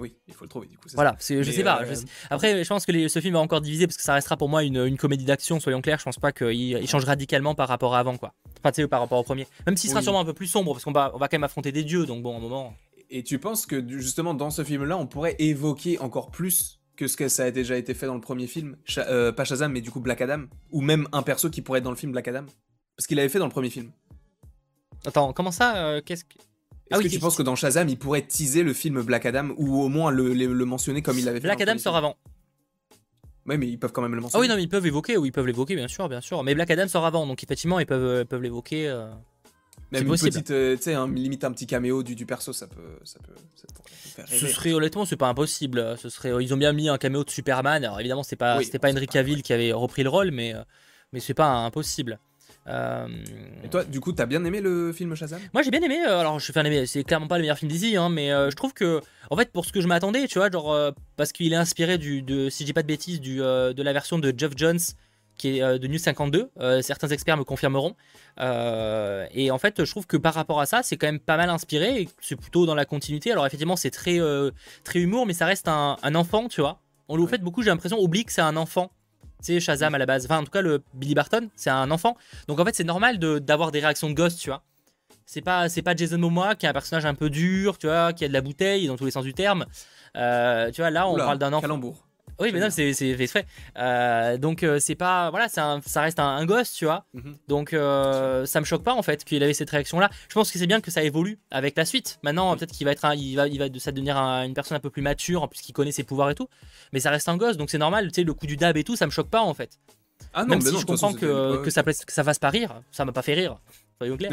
Oui, il faut le trouver du coup. Voilà, je sais pas. Euh, après, je pense que ce film va encore diviser parce que ça restera pour moi une, comédie d'action, soyons clairs. Je pense pas qu'il change radicalement par rapport à avant, quoi. Enfin, tu sais, par rapport au premier. Même s'il sera sûrement un peu plus sombre parce qu'on va, on va quand même affronter des dieux, donc bon, un moment. Et tu penses que justement dans ce film-là, on pourrait évoquer encore plus que ce que ça a déjà été fait dans le premier film, euh, pas Shazam, mais du coup Black Adam, ou même un perso qui pourrait être dans le film Black Adam, parce qu'il avait fait dans le premier film. Attends, comment ça euh, Qu'est-ce que est-ce ah que tu penses que dans Shazam, il pourrait teaser le film Black Adam ou au moins le, mentionner comme il l'avait fait Black Adam sort avant. Oui, mais ils peuvent quand même le mentionner. Ah oui, non, mais ils peuvent évoquer, ou ils peuvent l'évoquer, bien sûr, bien sûr. Mais Black Adam sort avant, donc effectivement, ils peuvent, euh, peuvent l'évoquer. Euh... Même une petite, euh, tu sais, limite un petit caméo du, du perso, ça peut, ça peut, faire Ce serait honnêtement, c'est pas impossible. Ce serait, ils ont bien mis un caméo de Superman. Alors évidemment, c'est pas, c'était pas Henry Cavill qui avait repris le rôle, mais, euh, mais c'est pas impossible. Euh, Et toi, du coup, t'as bien aimé le film Shazam? Moi, j'ai bien aimé. Euh, alors, je fais c'est clairement pas le meilleur film d'ici, hein, mais euh, je trouve que, en fait, pour ce que je m'attendais, tu vois, genre, parce qu'il est inspiré du, de, si je dis pas de bêtises, du, de la version de Jeff Jones qui est de New 52. certains experts me confirmeront. et en fait, je trouve que par rapport à ça, c'est quand même pas mal inspiré. C'est plutôt dans la continuité. Alors, effectivement, c'est très, très humour, mais ça reste un, enfant, tu vois. On le fait beaucoup, j'ai l'impression, oublie que c'est un enfant sais, Shazam à la base. Enfin, en tout cas, le Billy Barton, c'est un enfant. Donc en fait, c'est normal d'avoir des réactions de gosse, tu vois. C'est pas, c'est pas Jason Momoa qui est un personnage un peu dur, tu vois, qui a de la bouteille dans tous les sens du terme. Euh, tu vois, là, on parle d'un enfant. Calembour. Oui, mais non, c'est fait euh, donc euh, c'est pas, voilà, un, ça reste un, gosse, tu vois. Mhm. Donc euh, ça me choque pas en fait qu'il avait cette réaction-là. Je pense que c'est bien que ça évolue avec la suite. Maintenant, peut-être qu'il va être, il va, il va ça devenir une personne un peu plus mature, en plus qu'il connaît ses pouvoirs et tout. Mais ça reste un gosse, donc c'est normal. Tu sais, le coup du dab et tout, ça me choque pas en fait. Ah non, Même si je comprends que, que, ça, que ça fasse pas rire, ça m'a pas fait rire. Soyons clairs.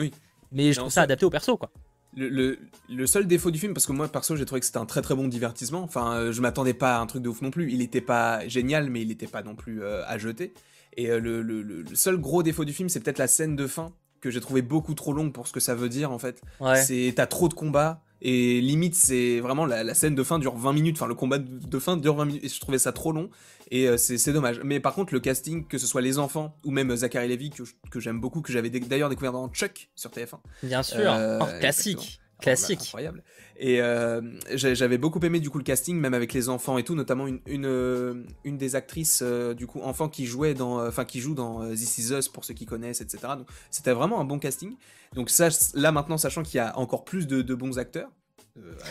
Mais je trouve ça adapté au perso, quoi le, seul défaut du film, parce que moi perso j'ai trouvé que c'était un très très bon divertissement, enfin euh, je m'attendais pas à un truc de ouf non plus, il était pas génial mais il était pas non plus euh, à jeter. Et euh, le, seul gros défaut du film c'est peut-être la scène de fin que j'ai trouvé beaucoup trop longue pour ce que ça veut dire en fait. C'est t'as trop de combats et limite c'est vraiment la, scène de fin dure 20 minutes, enfin le combat de, fin dure 20 minutes et je trouvais ça trop long et c'est dommage. Mais par contre le casting, que ce soit les enfants ou même Zachary Levy que, j'aime beaucoup, que j'avais d'ailleurs découvert dans Chuck sur TF1. Bien sûr, oh, classique. Classique. incroyable. Et euh, j'avais beaucoup aimé du coup le casting, même avec les enfants et tout, notamment une, une, euh, une des actrices euh, du coup enfants qui jouait dans, enfin qui joue dans This Is Us pour ceux qui connaissent, etc. Donc c'était vraiment un bon casting. Donc ça, là maintenant, sachant qu'il y a encore plus de, bons acteurs.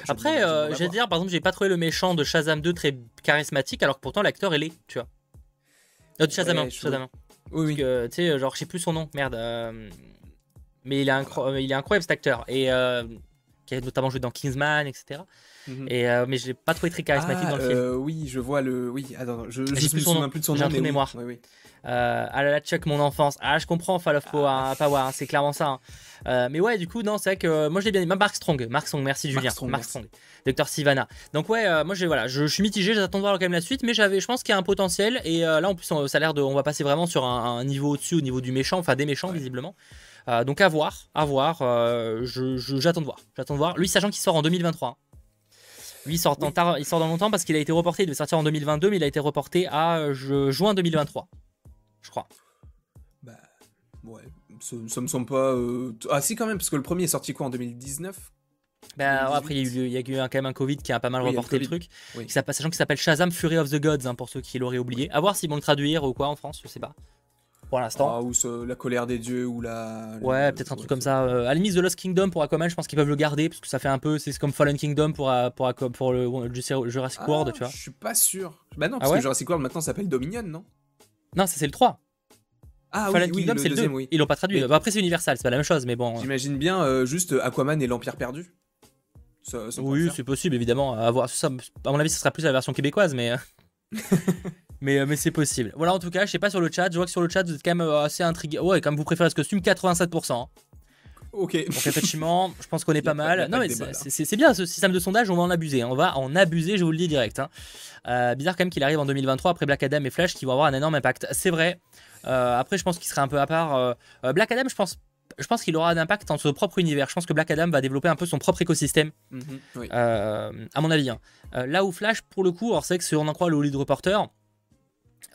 Après, j'ai dire, par exemple, j'ai pas trouvé le méchant de Shazam 2 très charismatique, alors que pourtant l'acteur il est, tu vois. de Shazam 1, Shazam Oui, oui. Tu sais, genre, je sais plus son nom, merde. mais il est, il est incroyable cet acteur. Et qui a notamment joué dans Kingsman, etc. Mhm. Et, euh, mais je l'ai pas trouvé très charismatique dans le film. Euh, oui, je vois le. Oui, attends, je, je, je me souviens plus de son nom. J'ai un mémoire. Oui, oui. Euh, ah là là, Chuck, mon enfance. Ah, je comprends Fall of ah. Power, hein, c'est clairement ça. Hein. Euh, mais ouais, du coup, non, c'est vrai que moi je l'ai bien aimé. Mark Strong, Mark Strong, merci Julien. Mark Strong, Docteur Sivana. Donc ouais, moi j'ai voilà, je, suis mitigé, j'attends de voir quand même la suite, mais j'avais, je pense qu'il y a un potentiel. Et là, en plus, ça a l'air de, on va passer vraiment sur un, un niveau au-dessus, au niveau du méchant, enfin des méchants visiblement. Euh, donc à voir, à voir. Euh, j'attends de voir. J'attends de voir. Lui, sachant qu'il sort en 2023. Hein. Lui, il sort, il sort dans longtemps parce qu'il a été reporté. Il devait sortir en 2022, mais il a été reporté à juin 2023. Je crois. Ouais, ça, me semble pas. Ah, si, quand même, parce que le premier est sorti quoi en 2019 bah, après, il y, a eu, quand même un Covid qui a pas mal reporté le, truc. Oui. sachant qu'il s'appelle Shazam Fury of the Gods, hein, pour ceux qui l'auraient oublié. A voir s'ils vont le traduire ou quoi en France, je sais pas. Pour l'instant. Ah, ou la colère des dieux, ou la. Ouais, peut-être un truc comme ça. Euh, à la limite, The Lost Kingdom pour Aquaman, je pense qu'ils peuvent le garder, parce que ça fait un peu. C'est comme Fallen Kingdom pour, euh, pour, pour, le, Jurassic ah, World, tu vois. Je suis pas sûr. Bah non, parce ah que Jurassic World maintenant s'appelle Dominion, non? Non, ça c'est le 3. Ah Fallen Kingdom, c'est le 2. Ils l'ont pas traduit. Bah, après, c'est Universal, c'est pas la même chose, mais bon. J'imagine bien euh, juste Aquaman et l'Empire perdu oui, c'est possible, évidemment. À, voir. Ça, à mon avis, ce sera plus la version québécoise, mais. Euh, mais, euh, mais c'est possible. Voilà, en tout cas, je sais pas sur le chat. Je vois que sur le chat, vous êtes quand même euh, assez intrigué. Ouais, comme vous préférez ce costume, 87%. Hein. Ok. Donc effectivement, je pense qu'on est pas mal. non mais c'est bien ce système de sondage, on va en abuser. Hein. On va en abuser, je vous le dis direct. Hein. bizarre quand même qu'il arrive en 2023 après Black Adam et Flash qui vont avoir un énorme impact. C'est vrai. après, je pense qu'il serait un peu à part. Black Adam, je pense je pense qu'il aura un impact dans son propre univers. Je pense que Black Adam va développer un peu son propre écosystème, mhm, euh, à mon avis. Hein. Euh, là où Flash, pour le coup, alors c'est que si on en croit le Hollywood Reporter,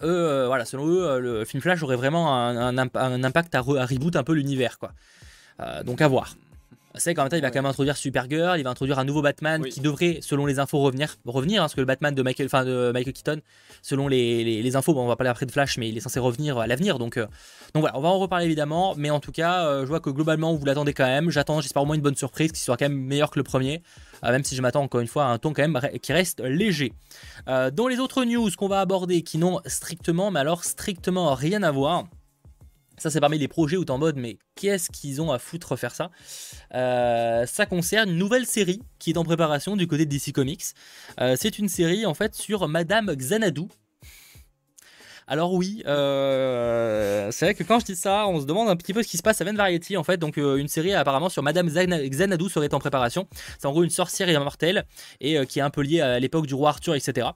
euh, voilà, selon eux, le film Flash aurait vraiment un, impact à, reboot un peu l'univers, quoi. donc à voir. C'est qu'en même temps, il va quand même introduire Supergirl, il va introduire un nouveau Batman qui devrait, selon les infos, revenir. revenir hein, parce que le Batman de Michael, enfin, de Michael Keaton, selon les, infos, bon, on va parler après de Flash, mais il est censé revenir à l'avenir. Donc, euh, donc voilà, on va en reparler évidemment. Mais en tout cas, euh, je vois que globalement, vous l'attendez quand même. J'attends, j'espère au moins une bonne surprise, qui soit quand même meilleur que le premier. Euh, même si je m'attends encore une fois à un ton quand même qui reste léger. dans les autres news qu'on va aborder, qui n'ont strictement, mais alors strictement rien à voir. Ça, c'est parmi les projets où tu en mode, mais qu'est-ce qu'ils ont à foutre faire ça? Euh, Ça concerne une nouvelle série qui est en préparation du côté de DC Comics. Euh, c'est une série en fait sur Madame Xanadu. Alors oui, euh, c'est vrai que quand je dis ça, on se demande un petit peu ce qui se passe à Van Variety en fait. Donc une série apparemment sur Madame Xanadu serait en préparation. C'est en gros une sorcière immortelle et qui est un peu liée à l'époque du roi Arthur, etc.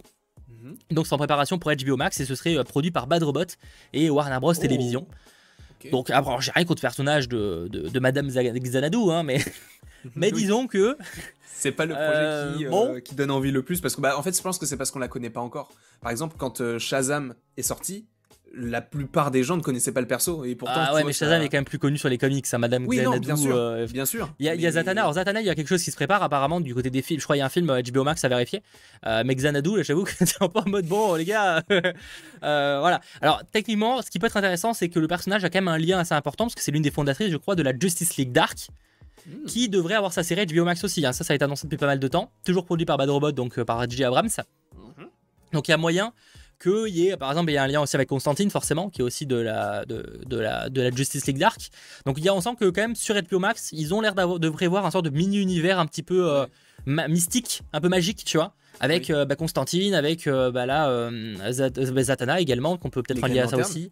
Mhm. Donc c'est en préparation pour HBO Max et ce serait produit par Bad Robot et Warner Bros. Télévision. Donc, après, j'ai rien contre le personnage de, de, Madame Xanadu, hein, mais, mais disons que. C'est pas le projet euh, qui, euh, qui, donne envie le plus, parce que, bah, en fait, je pense que c'est parce qu'on la connaît pas encore. Par exemple, quand euh, Shazam est sorti, la plupart des gens ne connaissaient pas le perso et pourtant ah ouais mais Shazam est quand même plus connu sur les comics ça hein, Madame oui, non, bien sûr euh, bien sûr il y a, Zatanna alors Zatanna il y a quelque chose qui se prépare apparemment du côté des films je crois il y a un film HBO Max à vérifier euh, mais Xanadu j'avoue que c'est un peu en mode bon les gars euh, voilà alors techniquement ce qui peut être intéressant c'est que le personnage a quand même un lien assez important parce que c'est l'une des fondatrices je crois de la Justice League Dark hmm. qui devrait avoir sa série HBO Max aussi hein. ça ça a été annoncé depuis pas mal de temps toujours produit par Bad Robot donc par J.J. Abrams mhm. donc il y a moyen qu'il y ait, par exemple, il y a un lien aussi avec Constantine, forcément, qui est aussi de la, de, de la, de la Justice League Dark. Donc, il y a, on sent que, quand même, sur HBO Max, ils ont l'air de prévoir un sort de mini-univers un petit peu euh, mystique, un peu magique, tu vois. Avec euh, bah, Constantine, avec euh, bah, là, Zatanna également, qu'on peut peut-être lier à ça aussi.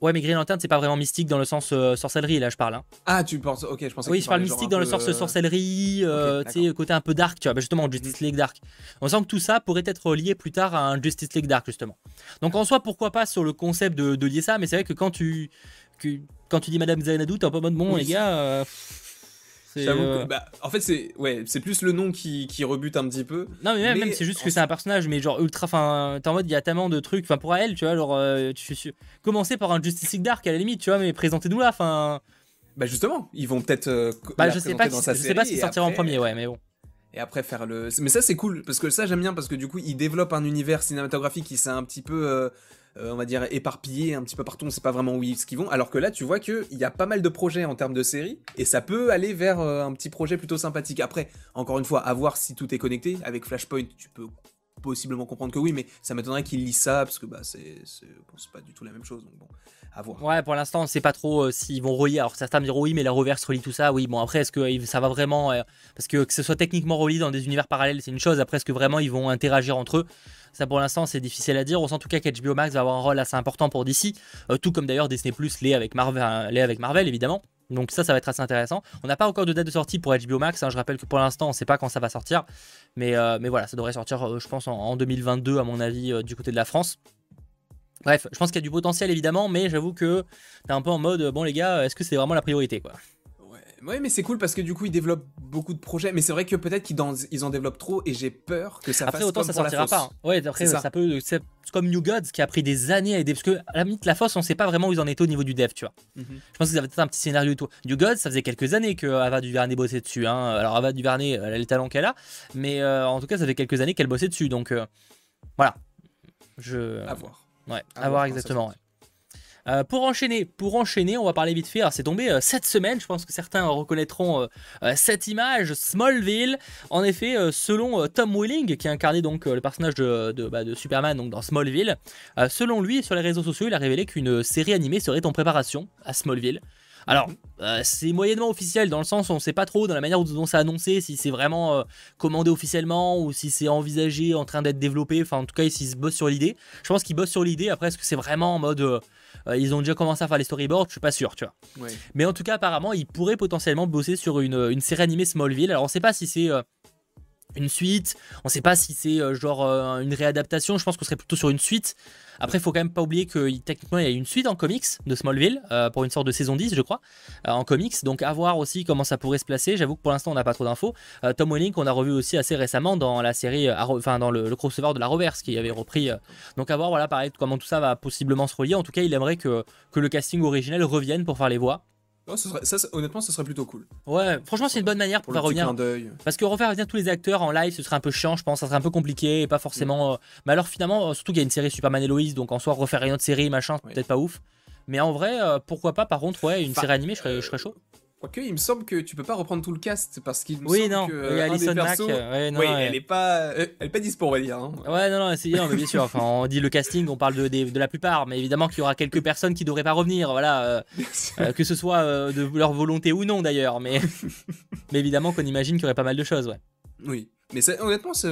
Ouais, mais Green Lantern, c'est pas vraiment mystique dans le sens euh, sorcellerie, là, je parle. Hein. Ah, tu penses, ok, je pensais Oui, je parle mystique dans le sens euh, sorcellerie, euh, tu sais, côté un peu dark, tu vois, bah, justement, Justice League Dark. On sent que tout ça pourrait être lié plus tard à un Justice League Dark, justement. Donc en soi, pourquoi pas sur le concept de, lier ça, mais c'est vrai que quand tu, quand tu dis Madame Xanadu, t'es un peu mode, bon, les gars. Euh, bah, en fait, c'est ouais, c'est plus le nom qui, qui, rebute un petit peu. Non, mais même, c'est juste que c'est un personnage, mais genre ultra. Enfin, t'es en mode, il y a tellement de trucs. Enfin, pour elle, tu vois, genre, euh, tu, commencer par un Justice League Dark à la limite, tu vois, mais présentez-nous là. Enfin. Bah, justement, ils vont peut-être. Euh, bah, je sais pas, je sais pas sortira en premier, ouais, mais bon. Et après faire le. Mais ça, c'est cool, parce que ça, j'aime bien, parce que du coup, ils développent un univers cinématographique qui s'est un petit peu. Euh, on va dire, éparpillés un petit peu partout, on sait pas vraiment où ils, vont. Alors que là, tu vois qu'il y a pas mal de projets en termes de séries, et ça peut aller vers euh, un petit projet plutôt sympathique. Après, encore une fois, à voir si tout est connecté. Avec Flashpoint, tu peux possiblement comprendre que oui, mais ça m'étonnerait qu'ils lisent ça, parce que bah, c'est pas du tout la même chose. Donc bon, à voir. Ouais, pour l'instant, on sait pas trop euh, s'ils vont relier. Alors certains me diront oui, mais la reverse relie tout ça. Oui, bon, après, est-ce que ça va vraiment. parce que que ce soit techniquement relié dans des univers parallèles, c'est une chose. Après, est-ce que vraiment ils vont interagir entre eux? Ça pour l'instant c'est difficile à dire. On sent en tout cas qu'HBO Max va avoir un rôle assez important pour DC, euh, tout comme d'ailleurs Disney Plus l'est avec Marvel, avec Marvel évidemment. Donc ça, ça va être assez intéressant. On n'a pas encore de date de sortie pour HBO Max. Hein. Je rappelle que pour l'instant, on ne sait pas quand ça va sortir. Mais, euh, voilà, ça devrait sortir, euh, je pense, en, 2022, à mon avis, du côté de la France. Bref, je pense qu'il y a du potentiel, évidemment, mais j'avoue que t'es un peu en mode, bon les gars, est-ce que c'est vraiment la priorité, quoi? Ouais, mais c'est cool parce que du coup, ils développent beaucoup de projets. Mais c'est vrai que peut-être qu'ils ils en développent trop et j'ai peur que ça après, fasse autant comme ça sortira pas. hein. Ouais, après, ça. peut. C'est comme New Gods qui a pris des années à aider. Parce que, à la limite, la fosse, on sait pas vraiment où ils en étaient au niveau du dev, tu vois. Mhm. Je pense qu'ils avaient peut-être un petit scénario et tout. New Gods, ça faisait quelques années que Ava Duvernay bossait dessus. Hein. Alors, Ava Duvernay, elle a le talent qu'elle a. Mais euh, en tout cas, ça fait quelques années qu'elle bossait dessus. Donc, euh, voilà. Je. À voir. Ouais, À à, voir ça exactement. ouais. Euh, pour enchaîner, pour enchaîner, on va parler vite fait. C'est tombé euh, cette semaine. Je pense que certains reconnaîtront euh, cette image, Smallville. En effet, selon Tom Welling, qui a incarné donc le personnage bah, de Superman donc dans Smallville, selon lui, sur les réseaux sociaux, il a révélé qu'une série animée serait en préparation à Smallville. Alors, c'est moyennement officiel dans le sens où on sait pas trop dans la manière dont c'est annoncé, si c'est vraiment commandé officiellement ou si c'est envisagé, en train d'être développé. Enfin, en tout cas, s'ils se bossent sur l'idée. Je pense qu'ils bossent sur l'idée. Après, est-ce que c'est vraiment en mode. Euh, ils ont déjà commencé à faire les storyboards Je suis pas sûr, tu vois. Ouais. Mais en tout cas, apparemment, ils pourraient potentiellement bosser sur une, une série animée Smallville. Alors, on sait pas si c'est. Une suite, on sait pas si c'est euh, genre euh, une réadaptation, je pense qu'on serait plutôt sur une suite. Après, il faut quand même pas oublier que techniquement il y a une suite en comics de Smallville euh, pour une sorte de saison 10, je crois, en comics. Donc à voir aussi comment ça pourrait se placer. J'avoue que pour l'instant on n'a pas trop d'infos. Tom Welling qu'on a revu aussi assez récemment dans la série, enfin dans le, crossover de la Reverse qui avait repris. Donc à voir voilà pareil comment tout ça va possiblement se relier. En tout cas, il aimerait que, que le casting originel revienne pour faire les voix. Oh, ce serait- ça, ça- honnêtement, ce serait plutôt cool. Ouais, franchement c'est une bonne manière pour, faire revenir. Parce que refaire venir tous les acteurs en live, ce serait un peu chiant, je pense, ça serait un peu compliqué et pas forcément. euh, Mais alors finalement, euh, surtout qu'il y a une série Superman et Lois, donc en soi, refaire une autre série, machin, c'est Ouais. peut-être pas ouf. Mais en vrai, euh, pourquoi pas, par contre, ouais, une Enfin, série animée, je serais, je serais chaud. Quoique, il me semble que tu peux pas reprendre tout le cast parce qu'il me Oui, semble non, que a un des Mack. persos- euh, Ouais, non, oui, ouais. elle est pas, euh, elle est pas dispo, on va dire. hein. Ouais, non, non, c'est bien sûr. Enfin, on dit le casting, on parle de, de la plupart, mais évidemment qu'il y aura quelques personnes qui devraient pas revenir, voilà, euh, euh, que ce soit euh, de leur volonté ou non d'ailleurs, mais, mais évidemment qu'on imagine qu'il y aurait pas mal de choses, ouais. Oui, mais ça, honnêtement, ça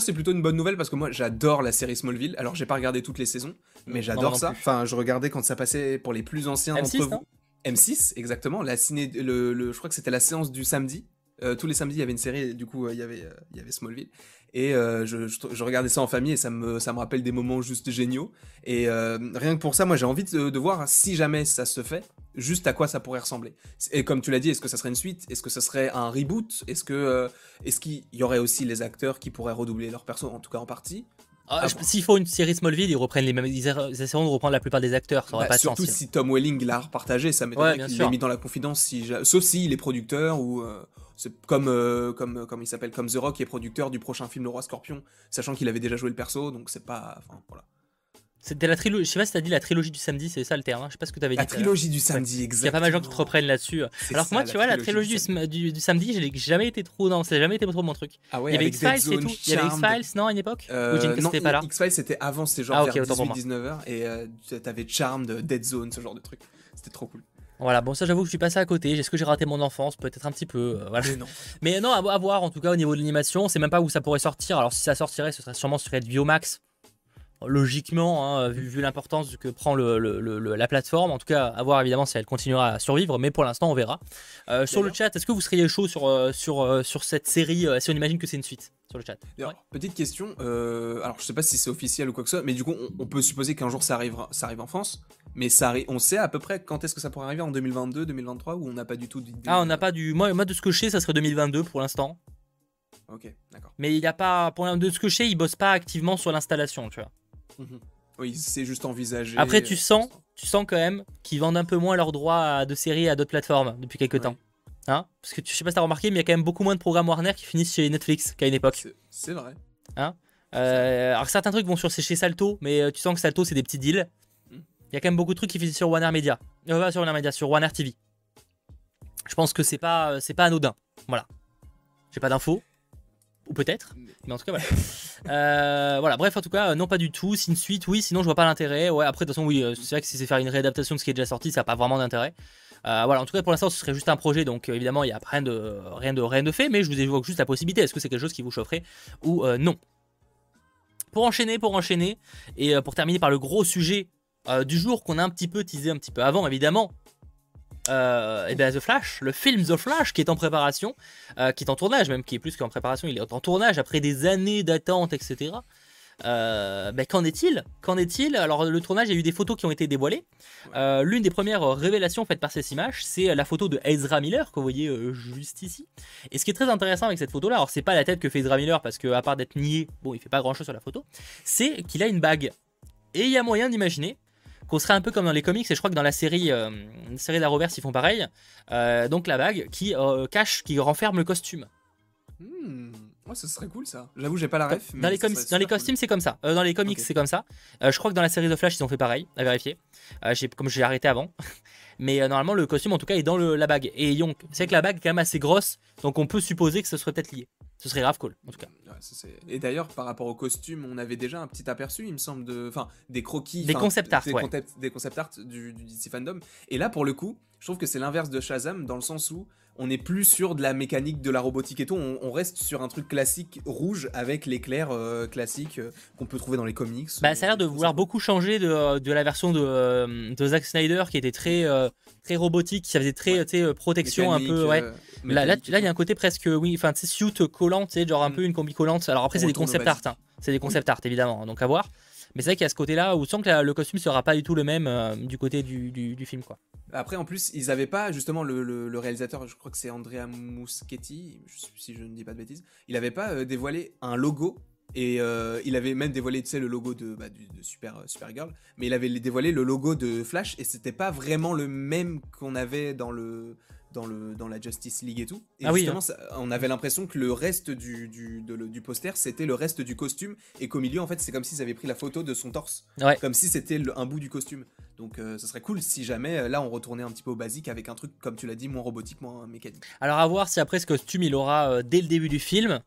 c'est plutôt une bonne nouvelle parce que moi j'adore la série Smallville. Alors j'ai pas regardé toutes les saisons, mais j'adore ça. Enfin, je regardais quand ça passait pour les plus anciens M6, d'entre vous. M6, exactement. La ciné, le, le- je crois que c'était la séance du samedi. Euh, tous les samedis, il y avait une série, du coup, euh, il y avait, euh, il y avait Smallville. Et je, je- regardais ça en famille et ça me, ça me rappelle des moments juste géniaux. Et rien que pour ça, moi, j'ai envie de, voir si jamais ça se fait, juste à quoi ça pourrait ressembler. Et comme tu l'as dit, est-ce que ça serait une suite? Est-ce que ça serait un reboot? Est-ce que, est-ce qu'il y aurait aussi les acteurs qui pourraient redoubler leur perso, en tout cas en partie? Ah, Ah je- bon. S'il faut une série Smallville, ils reprennent les mêmes, ils ils essaieront de reprendre la plupart des acteurs, ça Bah, pas Surtout si Tom Welling l'a repartagé, ça m'étonnerait Ouais, qu'il l'ait mis dans la confidence, si sauf s'il est producteur ou euh, comme euh, comme comme il s'appelle comme The Rock qui est producteur du prochain film Le Roi Scorpion, sachant qu'il avait déjà joué le perso, donc c'est pas, enfin voilà. C'était la trilogie, je sais pas si t'as dit la trilogie du samedi, c'est ça le terme, hein, je sais pas ce que t'avais dit. La trilogie du samedi, Il y exactement. a pas mal de gens qui te reprennent là-dessus. C'est Alors que moi, tu vois, la trilogie du, samedi. sm- du, du samedi, je l'ai jamais été trop dans, ça n'a jamais été trop mon truc. Ah ouais, il y avait X-Files, c'est Zone, tout. Il y avait. X-Files, non, à une époque Euh, Ou Jane non, pas là X-Files c'était avant, c'était genre Ah, ok, vers autant pour moi. 18-19h et euh, t'avais Charmed, Dead Zone, ce genre de truc. C'était trop cool. Voilà, bon, ça j'avoue que je suis passé à côté. Est-ce que j'ai raté mon enfance? Peut-être un petit peu. euh, voilà. Mais non. Mais non, à, à voir en tout cas au niveau de l'animation. On sait même pas où ça pourrait sortir. Alors si ça sortirait, ce serait sûrement sur HBO Max. Logiquement, hein, vu, vu l'importance que prend le, le- le- le- la plateforme. En tout cas, à voir évidemment si elle continuera à survivre. Mais pour l'instant, on verra. Euh, sur le chat, est-ce que vous seriez chaud sur, euh, sur, euh, sur cette série Si on imagine que c'est une suite sur le chat? Ouais. Petite question, euh, alors je sais pas si c'est officiel ou quoi que ce soit, mais du coup on, on peut supposer qu'un jour ça arrivera, ça arrive en France, mais ça arri- on sait à peu près quand est-ce que ça pourrait arriver en 2022, 2023 ou on n'a pas du tout d'idée Ah, on n'a pas du. Moi, moi, de ce que je sais, ça serait 2022 pour l'instant. Ok, d'accord. Mais il n'y a pas. Pour de ce que je sais, ils bossent pas activement sur l'installation, tu vois. Mhm. Oui, c'est juste envisagé. Après, tu sens, tu sens quand même qu'ils vendent un peu moins leurs droits de séries à d'autres plateformes depuis quelques Ouais. temps. Hein? Parce que tu, je sais pas si t'as remarqué, mais il y a quand même beaucoup moins de programmes Warner qui finissent chez Netflix qu'à une époque. C'est- vrai. Euh, alors certains trucs vont sur chez Salto, mais euh, tu sens que Salto c'est des petits deals. Mm. Il y a quand même beaucoup de trucs qui finissent sur Warner Media. Euh, pas sur Warner Media, sur Warner TV. Je pense que c'est pas, euh, c'est pas anodin. Voilà. J'ai pas d'infos. Ou peut-être. Mais en tout cas, voilà. Euh, voilà, bref, en tout cas, euh, non, pas du tout. C'est une suite, oui, sinon je vois pas l'intérêt. Ouais, après, de toute façon, oui, euh, c'est vrai que si c'est faire une réadaptation de ce qui est déjà sorti, ça n'a pas vraiment d'intérêt. Voilà, en tout cas, pour l'instant, ce serait juste un projet, donc évidemment, il n'y a rien de, rien, de, rien de fait, mais je vous évoque juste la possibilité. Est-ce que c'est quelque chose qui vous chaufferait ou non? Pour enchaîner, pour enchaîner, et pour terminer par le gros sujet du jour qu'on a un petit peu teasé un petit peu avant, évidemment. Euh, et bien The Flash, le film The Flash qui est en préparation, euh, qui est en tournage même, qui est plus qu'en préparation, il est en tournage après des années d'attente, etc. Euh, ben, qu'en est-il? Qu'en est-il? Alors le tournage, il y a eu des photos qui ont été dévoilées. Euh, l'une des premières révélations faites par cette image, c'est la photo de Ezra Miller que vous voyez euh, juste ici. Et ce qui est très intéressant avec cette photo-là, alors c'est pas la tête que fait Ezra Miller parce qu'à part d'être nié, bon, il fait pas grand-chose sur la photo, c'est qu'il a une bague. Et il y a moyen d'imaginer qu'on serait un peu comme dans les comics, et je crois que dans la série, une série d'Arrowverse, ils font pareil. donc la bague qui cache, qui renferme le costume. Hmm. Oh, ça serait cool ça. J'avoue, j'ai pas la ref. Dans les, dans les costumes, c'est comme ça. Euh, dans les comics, c'est comme ça. Euh, je crois que dans la série de Flash, ils ont fait pareil, à vérifier. Euh, comme j'ai arrêté avant. Mais normalement, le costume, en tout cas, est dans la bague. Et Yonk, c'est que la bague est quand même assez grosse, donc on peut supposer que ce serait peut-être lié. Ce serait grave cool, en tout cas. et d'ailleurs, par rapport au costume, on avait déjà un petit aperçu, il me semble, de, enfin, des croquis, des concept art, des, des concept art du, du DC fandom. Et là, pour le coup, je trouve que c'est l'inverse de Shazam dans le sens où on n'est plus sur de la mécanique, de la robotique et tout. On, reste sur un truc classique rouge avec l'éclair euh, classique euh, qu'on peut trouver dans les comics. Bah, ça a l'air de vouloir beaucoup changer de, la version de, euh, de, Zack Snyder qui était très, très robotique, qui faisait très protection un peu. Ouais. là, là, il y a un côté presque, oui, enfin, suit collant, genre un mm. peu une combi collante. Alors après, c'est des concept art. Hein. C'est des concept art évidemment, hein, donc à voir. Mais c'est vrai qu'il y a ce côté-là où sans que le costume sera pas du tout le même du côté du, film. quoi. Après, en plus, ils avaient pas, justement, le, réalisateur, je crois que c'est Andrea Muschetti, si je ne dis pas de bêtises, il avait pas euh, dévoilé un logo. Et euh, il avait même dévoilé, tu sais, le logo de, bah, euh, Supergirl, mais il avait dévoilé le logo de Flash, et c'était pas vraiment le même qu'on avait dans le, dans, le, dans la Justice League et tout. Et ah justement, hein. on avait l'impression que le reste du, du, du poster, c'était le reste du costume, et qu'au milieu, en fait, c'est comme s'ils avaient pris la photo de son torse. Comme si c'était un bout du costume. Donc, euh, ce serait cool si jamais, euh, là, on retournait un petit peu au basique avec un truc, comme tu l'as dit, moins robotique, moins mécanique. Alors, à voir si après ce costume, il aura euh, dès le début du film,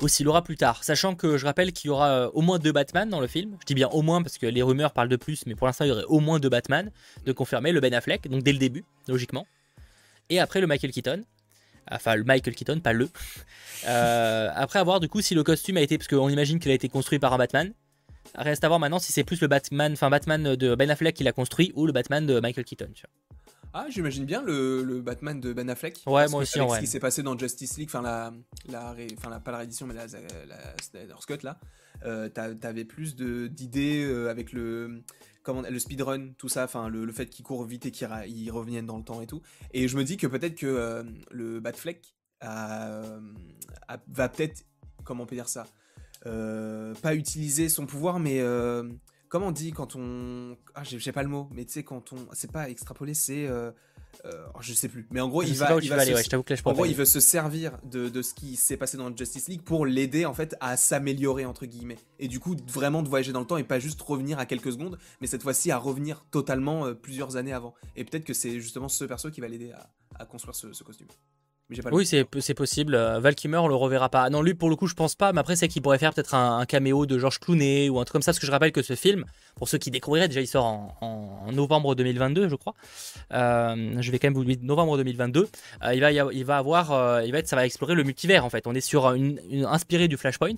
ou s'il aura plus tard. Sachant que je rappelle qu'il y aura au moins deux Batman dans le film. Je dis bien au moins parce que les rumeurs parlent de plus, mais pour l'instant il y aurait au moins deux Batman de confirmer. Le Ben Affleck, donc dès le début, logiquement et après le Michael Keaton. Enfin, le Michael Keaton, pas le. Euh, après avoir du coup si le costume a été, parce qu'on imagine qu'il a été construit par un Batman. Reste à voir maintenant si c'est plus le Batman, enfin Batman de Ben Affleck qui l'a construit ou le Batman de Michael Keaton. Ah, j'imagine bien le, Batman de Ben Affleck. Ouais, moi aussi. Avec ce qui s'est passé dans Justice League, enfin la, la, la, pas la réédition, mais la, la, Snyder Scott là, euh, t'avais plus d'idées euh, avec le le speedrun, tout ça, enfin le, fait qu'il court vite et qu'il revienne dans le temps et tout. Et je me dis que peut-être que euh, le Batfleck va peut-être, comment on peut dire ça, euh, pas utiliser son pouvoir, mais euh, comment on dit quand on, ah j'ai pas le mot, mais tu sais quand on, c'est pas extrapoler, c'est euh, je sais plus. Mais en gros, il va, il va, se, en gros, il veut se servir de, de ce qui s'est passé dans Justice League pour l'aider en fait à s'améliorer entre guillemets. Et du coup, vraiment de voyager dans le temps et pas juste revenir à quelques secondes, mais cette fois-ci à revenir totalement euh, plusieurs années avant. Et peut-être que c'est justement ce perso qui va l'aider à, à, construire ce, ce costume oui, c'est possible. Euh, Val Kimmer, on le reverra pas. Non, lui, pour le coup, je pense pas. Mais après, c'est qu'il pourrait faire peut-être un, caméo de George Clooney ou un truc comme ça. Parce que je rappelle que ce film, pour ceux qui découvriraient, déjà, il sort en, novembre 2022, je crois. Euh, je vais quand même vous dire novembre 2022. Euh, il, va, il va avoir, il va être, ça va explorer le multivers en fait. On est sur une, inspiré du Flashpoint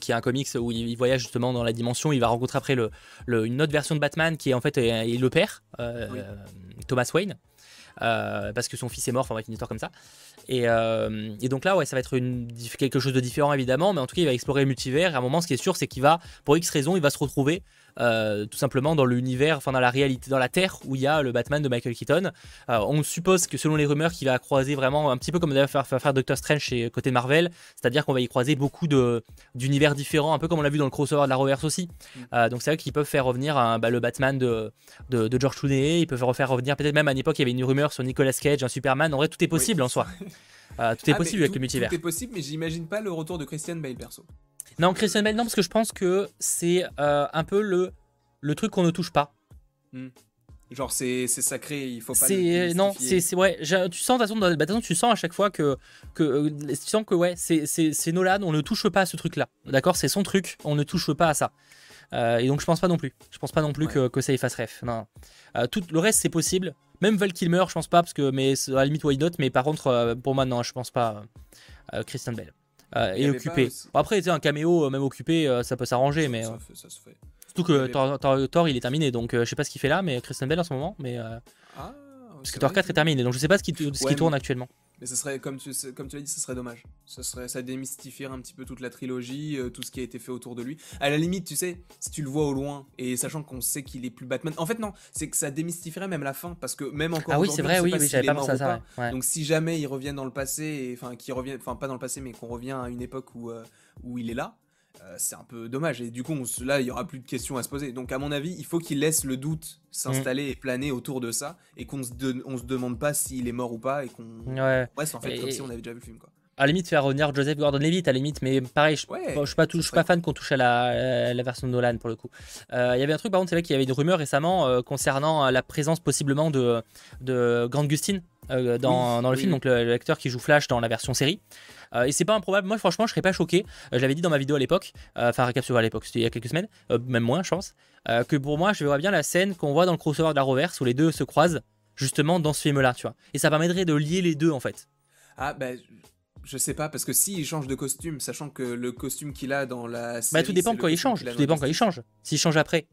qui est un comics où il, voyage justement dans la dimension. Il va rencontrer après le, une autre version de Batman qui est en fait le père, Thomas Wayne. Euh, parce que son fils est mort, enfin être une histoire comme ça. Euh, et, donc là, ouais, ça va être quelque chose de différent évidemment, mais en tout cas, il va explorer le multivers. Et à un moment, ce qui est sûr, c'est qu'il va, pour X raison, il va se retrouver euh, tout simplement dans l'univers, enfin dans la réalité, dans la Terre où il y a le Batman de Michael Keaton. Euh, on suppose que selon les rumeurs, qu'il va croiser vraiment un petit peu comme d'ailleurs faire, faire, Doctor Strange chez côté Marvel, c'est-à-dire qu'on va y croiser beaucoup d'univers différents, un peu comme on l'a vu dans le crossover de la Reverse aussi. Mm. Euh, donc c'est vrai qu'ils peuvent faire revenir bah, le Batman de, de, George Clooney, ils peuvent refaire revenir peut-être même à une époque il y avait une rumeur sur Nicolas Cage, un Superman. En vrai, tout est possible en soi. tout est ah, possible avec le multivers. Tout est possible, mais j'imagine pas le retour de Christian Bale perso. Non, Christian Bale, non, parce que je pense que c'est un peu le le truc qu'on ne touche pas. Hmm. Genre c'est sacré, il faut pas. C'est non, c'est ouais. Tu sens de toute façon, tu sens à chaque fois que que euh, tu sens que ouais, c'est Nolan, on ne touche pas à ce truc-là. D'accord, c'est son truc, on ne touche pas à ça. Euh, et donc je pense pas non plus. Je pense pas non plus que, que, ça efface ref. Non. Euh, tout le reste c'est possible. Même Val Kilmer, je pense pas parce que mais à la limite why not? Mais par contre pour moi non, je pense pas. Christian Bell. Et occupé. Après, un caméo, même occupé, ça peut s'arranger, mais. Ça, ça se fait. Surtout que Thor, il est terminé, donc euh, je sais pas ce qu'il fait là, mais Christian Bell en ce moment, mais. Euh, ah, parce que Thor 4 est terminé, donc je sais pas ce qui, ce qui tourne actuellement. Mais ça serait, comme tu, comme tu l'as dit, ça serait dommage. Ça, serait, ça démystifierait un petit peu toute la trilogie, euh, tout ce qui a été fait autour de lui. À la limite, tu sais, si tu le vois au loin, et sachant qu'on sait qu'il est plus Batman. En fait, non, c'est que ça démystifierait même la fin, parce que même encore. Ah oui, c'est vrai, oui, oui j'avais pas pensé à ça. Donc si jamais il revient dans le passé, enfin, qu'il revient, enfin, pas dans le passé, mais qu'on revient à une époque où, euh, où il est là, euh, c'est un peu dommage. Et du coup, là, il y aura plus de questions à se poser. Donc, à mon avis, il faut qu'il laisse le doute s'installer et planer autour de ça, et qu'on se, on se demande pas s'il est mort ou pas, et qu'on ouais. reste en fait comme si on avait déjà vu le film. Quoi. À la limite, faire revenir Joseph Gordon-Levitt, à la limite, mais pareil, je, je suis pas, je suis pas fan qu'on touche à la, la, version de Nolan pour le coup. Euh, il y avait un truc, par contre, c'est vrai qu'il y avait des rumeurs récemment euh, concernant la présence possiblement de, de Grant Gustin dans, dans, le film, donc l'acteur qui joue Flash dans la version série. Euh, et c'est pas improbable. Moi, franchement, je serais pas choqué. Euh, je l'avais dit dans ma vidéo à l'époque, euh, enfin, récapitulé à l'époque, c'était il y a quelques semaines, même moins, je pense, que pour moi, je verrais bien la scène qu'on voit dans le crossover de la Reverse où les deux se croisent, justement, dans ce film-là, tu vois. Et ça permettrait de lier les deux, en fait. Ah, bah. Je sais pas, parce que s'il change de costume, sachant que le costume qu'il a dans la série, Bah, tout dépend quand il change. Tout dépend quand il change. S'il change après,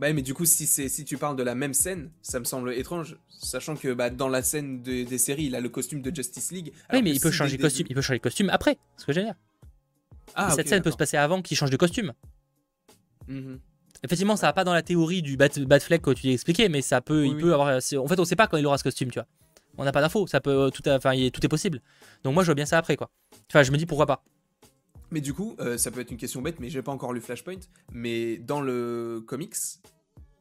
bah mais du coup si c'est si tu parles de la même scène, ça me semble étrange, sachant que bah, dans la scène des séries, il a le costume de Justice League. Oui, mais il peut changer de costume, il peut changer de costume après, ce que j'allais dire. Ah, cette scène peut se passer avant qu'il change de costume. Mhm. Effectivement, ça va pas dans la théorie du Bat, Batfleck que tu as expliqué, mais ça peut, il peut avoir. En fait, on sait pas quand il aura ce costume, tu vois. On n'a pas d'infos, ça peut tout, enfin, tout est possible. Donc moi, je vois bien ça après, quoi. Enfin, je me dis pourquoi pas. Mais du coup, euh, ça peut être une question bête, mais j'ai pas encore lu Flashpoint. Mais dans le comics,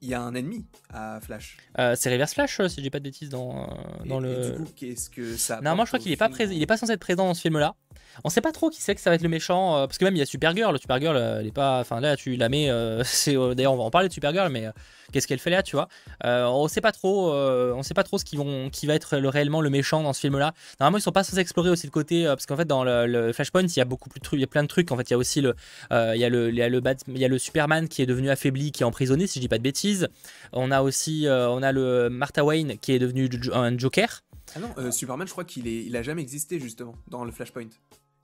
il y a un ennemi à Flash. Euh, c'est Reverse Flash, euh, si j'ai pas de bêtises dans, dans le. Et du coup, qu'est-ce que ça. Non, moi je crois qu'il est pas présent. Il est pas censé être présent dans ce film-là. On sait pas trop qui c'est que ça va être le méchant, parce que même il y a Supergirl. Supergirl, elle est pas. Enfin là, tu la mets. c'est d'ailleurs, on va en parler de Supergirl, mais qu'est-ce qu'elle fait là, tu vois? Euh, On sait pas trop, euh, on sait pas trop ce qui va être le, réellement le méchant dans ce film-là. Normalement, ils sont pas censés explorer aussi le côté, euh, parce qu'en fait, dans le, Flashpoint, il y a beaucoup plus il y a plein de trucs. En fait, il y a aussi le, il y a le, il y a le, il y a le Superman qui est devenu affaibli, qui est emprisonné, si je dis pas de bêtises. On a aussi, on a le Martha Wayne qui est devenu un Joker. Ah non, Superman, je crois qu'il est, il a jamais existé justement dans le Flashpoint.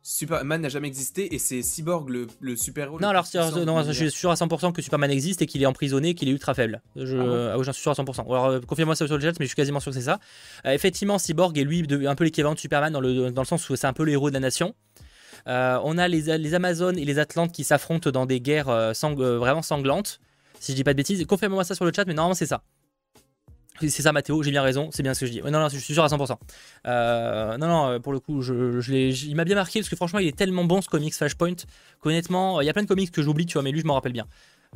Superman n'a jamais existé et c'est Cyborg le, le super-héros. Non, alors non, je suis sûr à 100% que Superman existe et qu'il est emprisonné, qu'il est ultra faible. Je, ah, ah j'en suis sûr à 100%. Alors euh, confirme-moi ça sur le chat, mais je suis quasiment sûr que c'est ça. Euh, effectivement, Cyborg est lui un peu l'équivalent de Superman dans le, dans le sens où c'est un peu le héros de la nation. Euh, on a les, les, Amazones et les Atlantes qui s'affrontent dans des guerres vraiment sanglantes. Si je dis pas de bêtises, confirme-moi ça sur le chat, mais normalement c'est ça. C'est ça Mathéo, j'ai bien raison, c'est bien ce que je dis. non, non, je suis sûr à 100%. Euh, non, non, pour le coup, je, je il m'a bien marqué parce que franchement, il est tellement bon ce comics Flashpoint qu'honnêtement, il y a plein de comics que j'oublie, tu vois, mais lui, je m'en rappelle bien.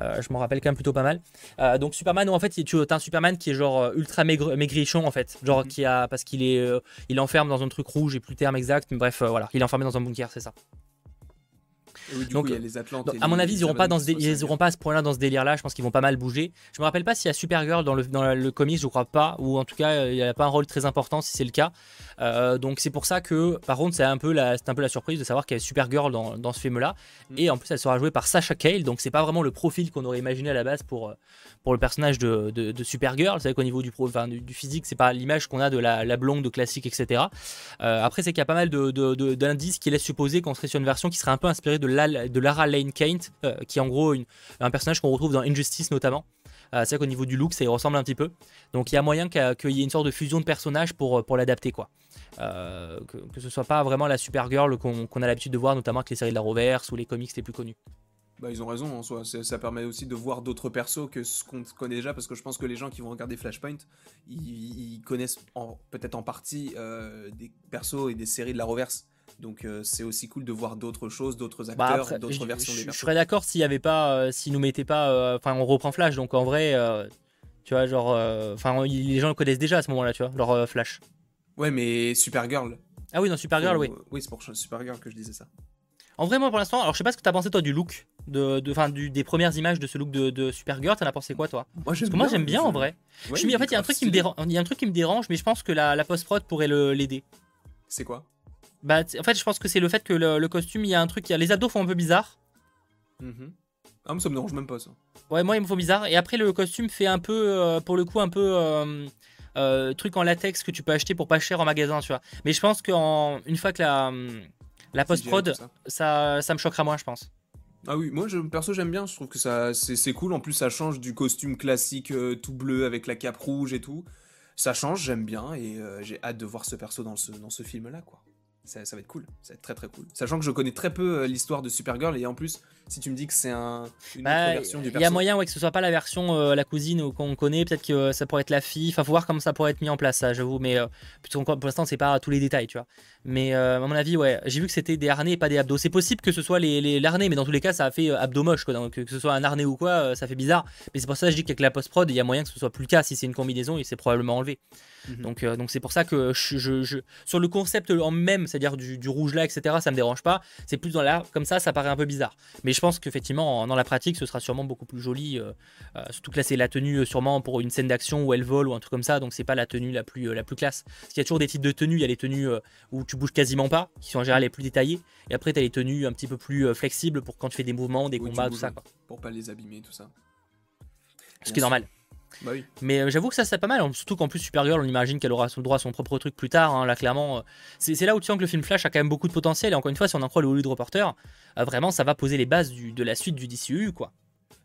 Euh, je m'en rappelle quand même plutôt pas mal. Euh, donc Superman, en fait, tu as un Superman qui est genre ultra maigrichon en fait, genre mhm. qui a parce qu'il est, il enferme dans un truc rouge, et plus le terme exact, mais bref, voilà, il est enfermé dans un bunker, c'est ça donc, les Atlantes à mon avis, ils n'auront pas, dans ce ils pas à ce point-là dans ce délire-là. Je pense qu'ils vont pas mal bouger. Je me rappelle pas s'il y a Supergirl dans le, dans le comics, je crois pas. Ou en tout cas, il n'y a pas un rôle très important si c'est le cas. Euh, donc c'est pour ça que, par contre, c'est un, peu la, un peu la surprise de savoir qu'il y a Supergirl dans, dans ce film-là. Mm. Et en plus, elle sera jouée par Sasha Cale. Donc c'est pas vraiment le profil qu'on aurait imaginé à la base pour, pour le personnage de, de, Supergirl. C'est vrai qu'au niveau du, pro, enfin, du, physique, c'est pas l'image qu'on a de la, la, blonde de classique, etc. Euh, après, c'est qu'il y a pas mal d'indices qui laissent supposer qu'on serait sur une version qui serait un peu inspirée de, la, de Lara Lane Kent, euh, qui est en gros un personnage qu'on retrouve dans Injustice notamment. Euh, c'est vrai qu'au niveau du look, ça y ressemble un petit peu. Donc il y a moyen qu'il y ait une sorte de fusion de personnages pour, pour l'adapter, quoi. Euh, que, que, ce soit pas vraiment la Supergirl qu'on a l'habitude de voir, notamment avec les séries de la Roverse ou les comics les plus connus. Bah, ils ont raison en soi. Ça permet aussi de voir d'autres persos que ce qu'on connaît déjà, parce que je pense que les gens qui vont regarder Flashpoint, ils, connaissent peut-être en partie des persos et des séries de la Roverse. Donc euh, c'est aussi cool de voir d'autres choses, d'autres bah, acteurs, d'autres versions des Je serais d'accord s'il y avait pas, euh, s'ils nous mettaient pas, euh, enfin on reprend Flash, donc en vrai, tu vois, genre, enfin les gens le connaissent déjà à ce moment-là, tu vois, leur Flash. Ouais, mais Supergirl. Ah oui, non Supergirl, oui. Oui, c'est pour Supergirl que je disais ça. En vrai, moi pour l'instant, alors je sais pas ce que t'as pensé toi du look, de, de du, des premières images de ce look de, de Supergirl, t'en as pensé quoi toi? Moi j'aime bien, moi j'aime bien en vrai. je suis, en fait, il y a un truc qui me dérange, il y a un truc qui me dérange, mais je pense que la, la post prod pourrait l'aider. C'est quoi? Bah, en fait, je pense que c'est le fait que le, costume, il y a un truc, il y a, les abdos font un peu bizarre. Mm Ah, mais ça me dérange même pas ça. Ouais, moi, il me faut bizarre. Et après, le costume fait un peu, euh, pour le coup, un peu euh, euh, truc en latex que tu peux acheter pour pas cher en magasin, tu vois. Mais je pense qu'une fois que la, la post-prod, ça. ça. me choquera moins, je pense. Ah oui, moi je, perso j'aime bien, je trouve que ça c'est cool, en plus ça change du costume classique tout bleu avec la cape rouge et tout ça change, j'aime bien et j'ai hâte de voir ce perso dans ce, dans ce film-là, quoi ça, va être cool, ça va être très très cool. Sachant que je connais très peu euh, l'histoire de Supergirl et en plus, si tu me dis que c'est un, une bah, version du Il y a moyen ouais, que ce soit pas la version euh, la cousine qu'on connaît, peut-être que euh, ça pourrait être la fille. Enfin, faut voir comment ça pourrait être mis en place, ça, j'avoue. Mais pour l'instant, c'est pas tous les détails, tu vois. Mais à mon avis, ouais, j'ai vu que c'était des harnais et pas des abdos. C'est possible que ce soit les, les mais dans tous les cas, ça a fait abdos moche, quoi. Donc, que ce soit un harnais ou quoi, ça fait bizarre. Mais c'est pour ça que je dis qu'avec la post-prod, il y a moyen que ce soit plus le cas. Si c'est une combinaison, il s'est probablement enlevé. Mhm. Donc, donc c'est pour ça que je, sur le concept en même, c'est-à-dire du, du rouge là, etc., ça me dérange pas. C'est plus dans l'air, comme ça, ça paraît un peu bizarre. Mais je pense qu'effectivement, dans la pratique, ce sera sûrement beaucoup plus joli. Euh, euh, surtout que là, c'est la tenue euh, sûrement pour une scène d'action où elle vole ou un truc comme ça, donc c'est pas la tenue la plus, la plus classe. Parce qu'il y a toujours des types de tenues. Il y a les tenues où tu bouges quasiment pas, qui sont en général les plus détaillées. Et après, tu as les tenues un petit peu plus flexibles pour quand tu fais des mouvements, des combats, tout ça. Quoi. Pour pas les abîmer, tout ça. Ce qui est normal. Bah mais euh, j'avoue que ça c'est pas mal, hein. surtout qu'en plus Supergirl on imagine qu'elle aura son droit à son propre truc plus tard, hein. là clairement euh, c'est là où tu sens que le film Flash a quand même beaucoup de potentiel et encore une fois si on en croit le Hollywood Reporter, euh, vraiment ça va poser les bases de la suite du DCU quoi.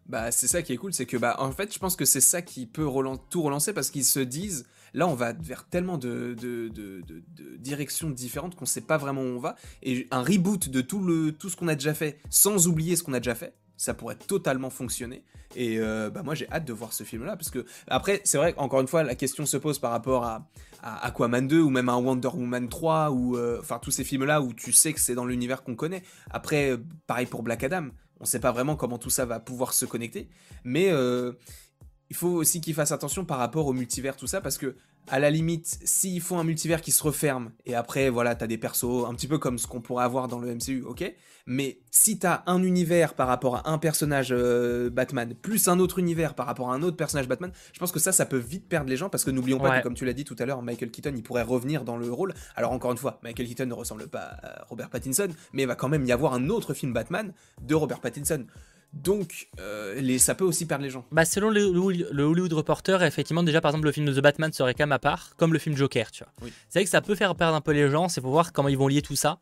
Bah c'est ça qui est cool, c'est que bah en fait je pense que c'est ça qui peut tout relancer parce qu'ils se disent là on va vers tellement de, de, de, de directions différentes qu'on sait pas vraiment où on va et un reboot de tout, le, tout ce qu'on a déjà fait sans oublier ce qu'on a déjà fait ça pourrait totalement fonctionner. Et euh, bah moi j'ai hâte de voir ce film-là parce que après c'est vrai encore une fois la question se pose par rapport à, Aquaman 2 ou même à Wonder Woman 3 ou euh, enfin tous ces films-là où tu sais que c'est dans l'univers qu'on connaît. Après euh, pareil pour Black Adam, on sait pas vraiment comment tout ça va pouvoir se connecter, mais il faut aussi qu'ils fassent attention par rapport au multivers tout ça parce que à la limite, s'ils font un multivers qui se referme, et après, voilà, t'as des persos, un petit peu comme ce qu'on pourrait avoir dans le MCU, ok? Mais si t'as un univers par rapport à un personnage euh, Batman, plus un autre univers par rapport à un autre personnage Batman, je pense que ça, ça peut vite perdre les gens, parce que n'oublions pas que, comme tu l'as dit tout à l'heure, Michael Keaton, il pourrait revenir dans le rôle. Alors, encore une fois, Michael Keaton ne ressemble pas à Robert Pattinson, mais il va quand même y avoir un autre film Batman de Robert Pattinson. Donc, euh, les, ça peut aussi perdre les gens. Bah, selon le, Hollywood Reporter, effectivement, déjà, par exemple, le film de The Batman serait quand même à part, comme le film Joker, tu vois. C'est vrai que ça peut faire perdre un peu les gens, c'est pour voir comment ils vont lier tout ça.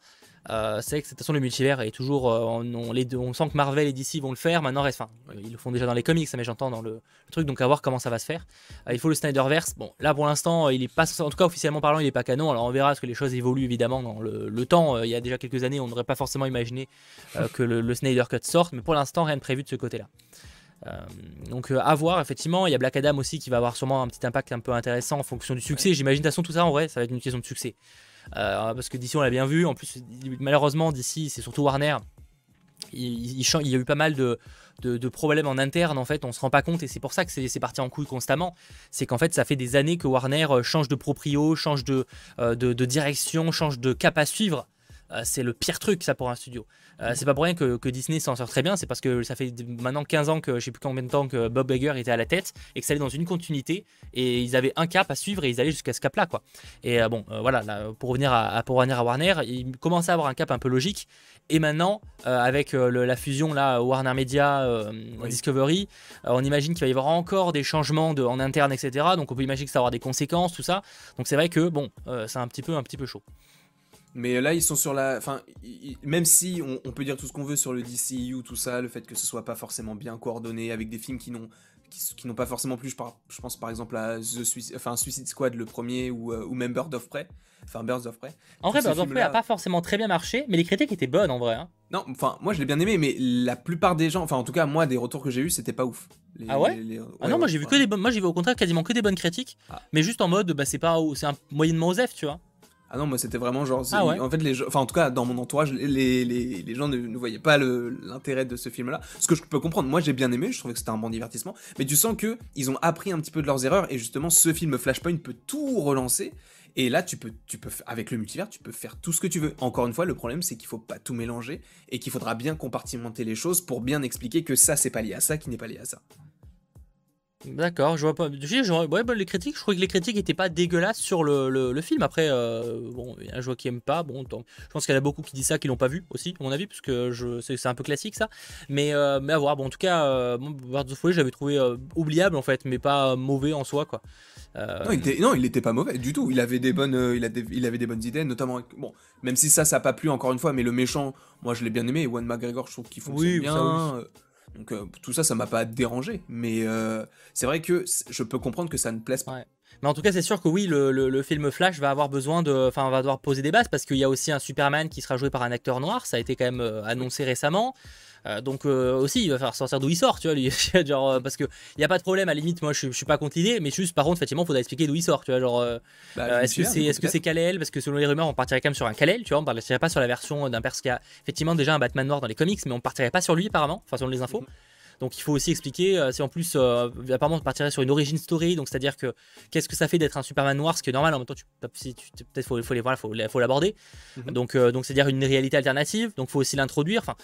Euh, c'est que de toute façon le multivers est toujours euh, on, les deux, on sent que Marvel et DC vont le faire. Maintenant enfin ils le font déjà dans les comics mais j'entends dans le, truc donc à voir comment ça va se faire. Euh, il faut le Snyderverse. Bon là pour l'instant il est pas en tout cas officiellement parlant il est pas canon. Alors on verra ce que les choses évoluent évidemment dans le, temps. Il y a déjà quelques années on n'aurait pas forcément imaginé que le, Snyder Cut sorte. Mais pour l'instant rien de prévu de ce côté là donc à voir, effectivement, il y a Black Adam aussi qui va avoir sûrement un petit impact un peu intéressant en fonction du succès. J'imagine de toute façon tout ça en vrai, ça va être une question de succès. Euh, parce que d'ici on l'a bien vu. En plus, malheureusement, d'ici c'est surtout Warner. Il, y a eu pas mal de, problèmes en interne en fait on se rend pas compte et c'est pour ça que c'est parti en couille constamment c'est qu'en fait ça fait des années que Warner euh, change de proprio change euh, de direction change de cap à suivre c'est le pire truc ça pour un studio euh, c'est pas pour rien que, Disney s'en sort très bien, c'est parce que ça fait maintenant 15 ans que je sais plus combien de temps que Bob Iger était à la tête et que ça allait dans une continuité et ils avaient un cap à suivre et ils allaient jusqu'à ce cap là quoi. Et euh, bon, euh, voilà, pour revenir à, pour revenir à Warner, ils commençaient à avoir un cap un peu logique et maintenant avec la fusion là Warner Media Discovery, on imagine qu'il va y avoir encore des changements en interne etc. Donc on peut imaginer que ça va avoir des conséquences tout ça. Donc c'est vrai que bon, c'est un petit peu un petit peu chaud. Mais là, ils sont sur la. Enfin, même si on, peut dire tout ce qu'on veut sur le DCU, tout ça, le fait que ce soit pas forcément bien coordonné avec des films qui n'ont qui, n'ont pas forcément plus. Je, je, pense par exemple à The Suicide, enfin, Suicide Squad, le premier, ou, euh, ou même Birds of Prey. Enfin, Birds of Prey. En vrai, Birds of Prey a pas forcément très bien marché, mais les critiques étaient bonnes en vrai. Hein. Non, enfin, moi je l'ai bien aimé, mais la plupart des gens, enfin, en tout cas, moi, des retours que j'ai eu, c'était pas ouf. ah ouais, Ah non, moi j'ai vu que des bonnes. Moi j'ai vu au contraire quasiment que des bonnes critiques, ah. mais juste en mode, bah, c'est pas. C'est un moyennement osef, tu vois. Ah non, moi c'était vraiment genre. Ah en fait, les enfin en tout cas dans mon entourage, les, les, les gens ne, voyaient pas l'intérêt de ce film-là. Ce que je peux comprendre. Moi j'ai bien aimé, je trouvais que c'était un bon divertissement. Mais tu sens que ils ont appris un petit peu de leurs erreurs et justement ce film Flashpoint peut tout relancer. Et là, tu peux, tu peux, avec le multivers, tu peux faire tout ce que tu veux. Encore une fois, le problème, c'est qu'il faut pas tout mélanger et qu'il faudra bien compartimenter les choses pour bien expliquer que ça, c'est pas lié à ça, qui n'est pas lié à ça. D'accord, je vois pas. Ouais, bah, les critiques, je crois que les critiques étaient pas dégueulasses sur le, le, film. Après, euh, bon, il y a un joueur qui aime pas. Bon, je pense qu'il y en a beaucoup qui disent ça, qui l'ont pas vu aussi, à mon avis, parce que je, c'est, un peu classique ça. Mais, euh, mais à voir. Bon, en tout cas, euh, Birds of j'avais trouvé euh, oubliable en fait, mais pas mauvais en soi, quoi. Non, il était, non, il était pas mauvais du tout. Il avait des bonnes, il, a il avait des bonnes idées, notamment. Bon, même si ça, ça a pas plu encore une fois, mais le méchant, moi, je l'ai bien aimé. Ewan McGregor, je trouve qu'il fonctionne oui, bien. Donc euh, tout ça, ça m'a pas dérangé. Mais euh, c'est vrai que je peux comprendre que ça ne plaise pas. Mais en tout cas, c'est sûr que oui, le, film Flash va avoir besoin de. Enfin, va devoir poser des bases parce qu'il y a aussi un Superman qui sera joué par un acteur noir. Ça a été quand même euh, annoncé récemment. Euh, donc euh, aussi, il va falloir sortir d'où il sort, tu vois, lui. genre, parce que il y a pas de problème. À la limite, moi, je, suis pas contre l'idée, mais juste, par contre, effectivement, il faudra expliquer d'où il sort, tu vois. Genre, bah, est-ce que c'est Kal-El? Parce que selon les rumeurs, on partirait quand même sur un Kal-El, tu vois. On partirait pas sur la version d'un personnage qui a effectivement déjà un Batman noir dans les comics, mais on partirait pas sur lui apparemment, enfin selon les infos. Mhm. Donc il faut aussi expliquer, euh, c'est en plus, euh, apparemment, on partirait sur une origin story, donc c'est-à-dire que qu'est-ce que ça fait d'être un Superman noir, ce qui est normal, en même temps, peut-être faut, faut, voilà, faut, faut l'aborder. Mhm. Donc euh, donc c'est-à-dire une réalité alternative, donc il faut aussi l'introduire. Enfin,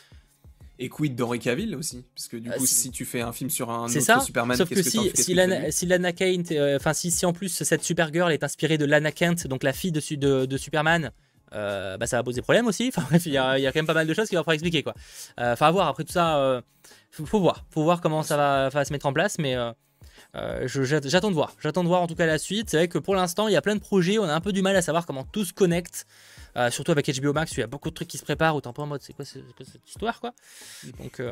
et quid d'Henri Cavill aussi Parce que du coup, si tu fais un film sur un autre ça, Superman, sauf que, si, si, Lana, si Lana Kent, enfin si, si en plus cette Supergirl est inspirée de Lana Kent, donc la fille de, de, de Superman, bah, ça va poser problème aussi. Enfin bref, il y, a, quand même pas mal de choses qu'il va falloir expliquer quoi. Enfin à voir. Après tout ça, faut, voir, faut voir comment ça va, se mettre en place, mais euh, euh, j'attends de voir. J'attends de voir en tout cas la suite. C'est vrai que pour l'instant, il y a plein de projets, on a un peu du mal à savoir comment tout se connecte. Euh, surtout avec HBO Max, il y a beaucoup de trucs qui se préparent, autant pas en mode c'est quoi, cette histoire quoi. Donc,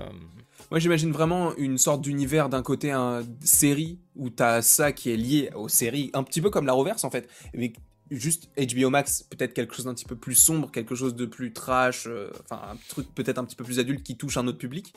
Moi j'imagine vraiment une sorte d'univers d'un côté un série où t'as ça qui est lié aux séries, un petit peu comme la reverse en fait, mais juste HBO Max, peut-être quelque chose d'un petit peu plus sombre, quelque chose de plus trash, enfin un truc peut-être un petit peu plus adulte qui touche un autre public.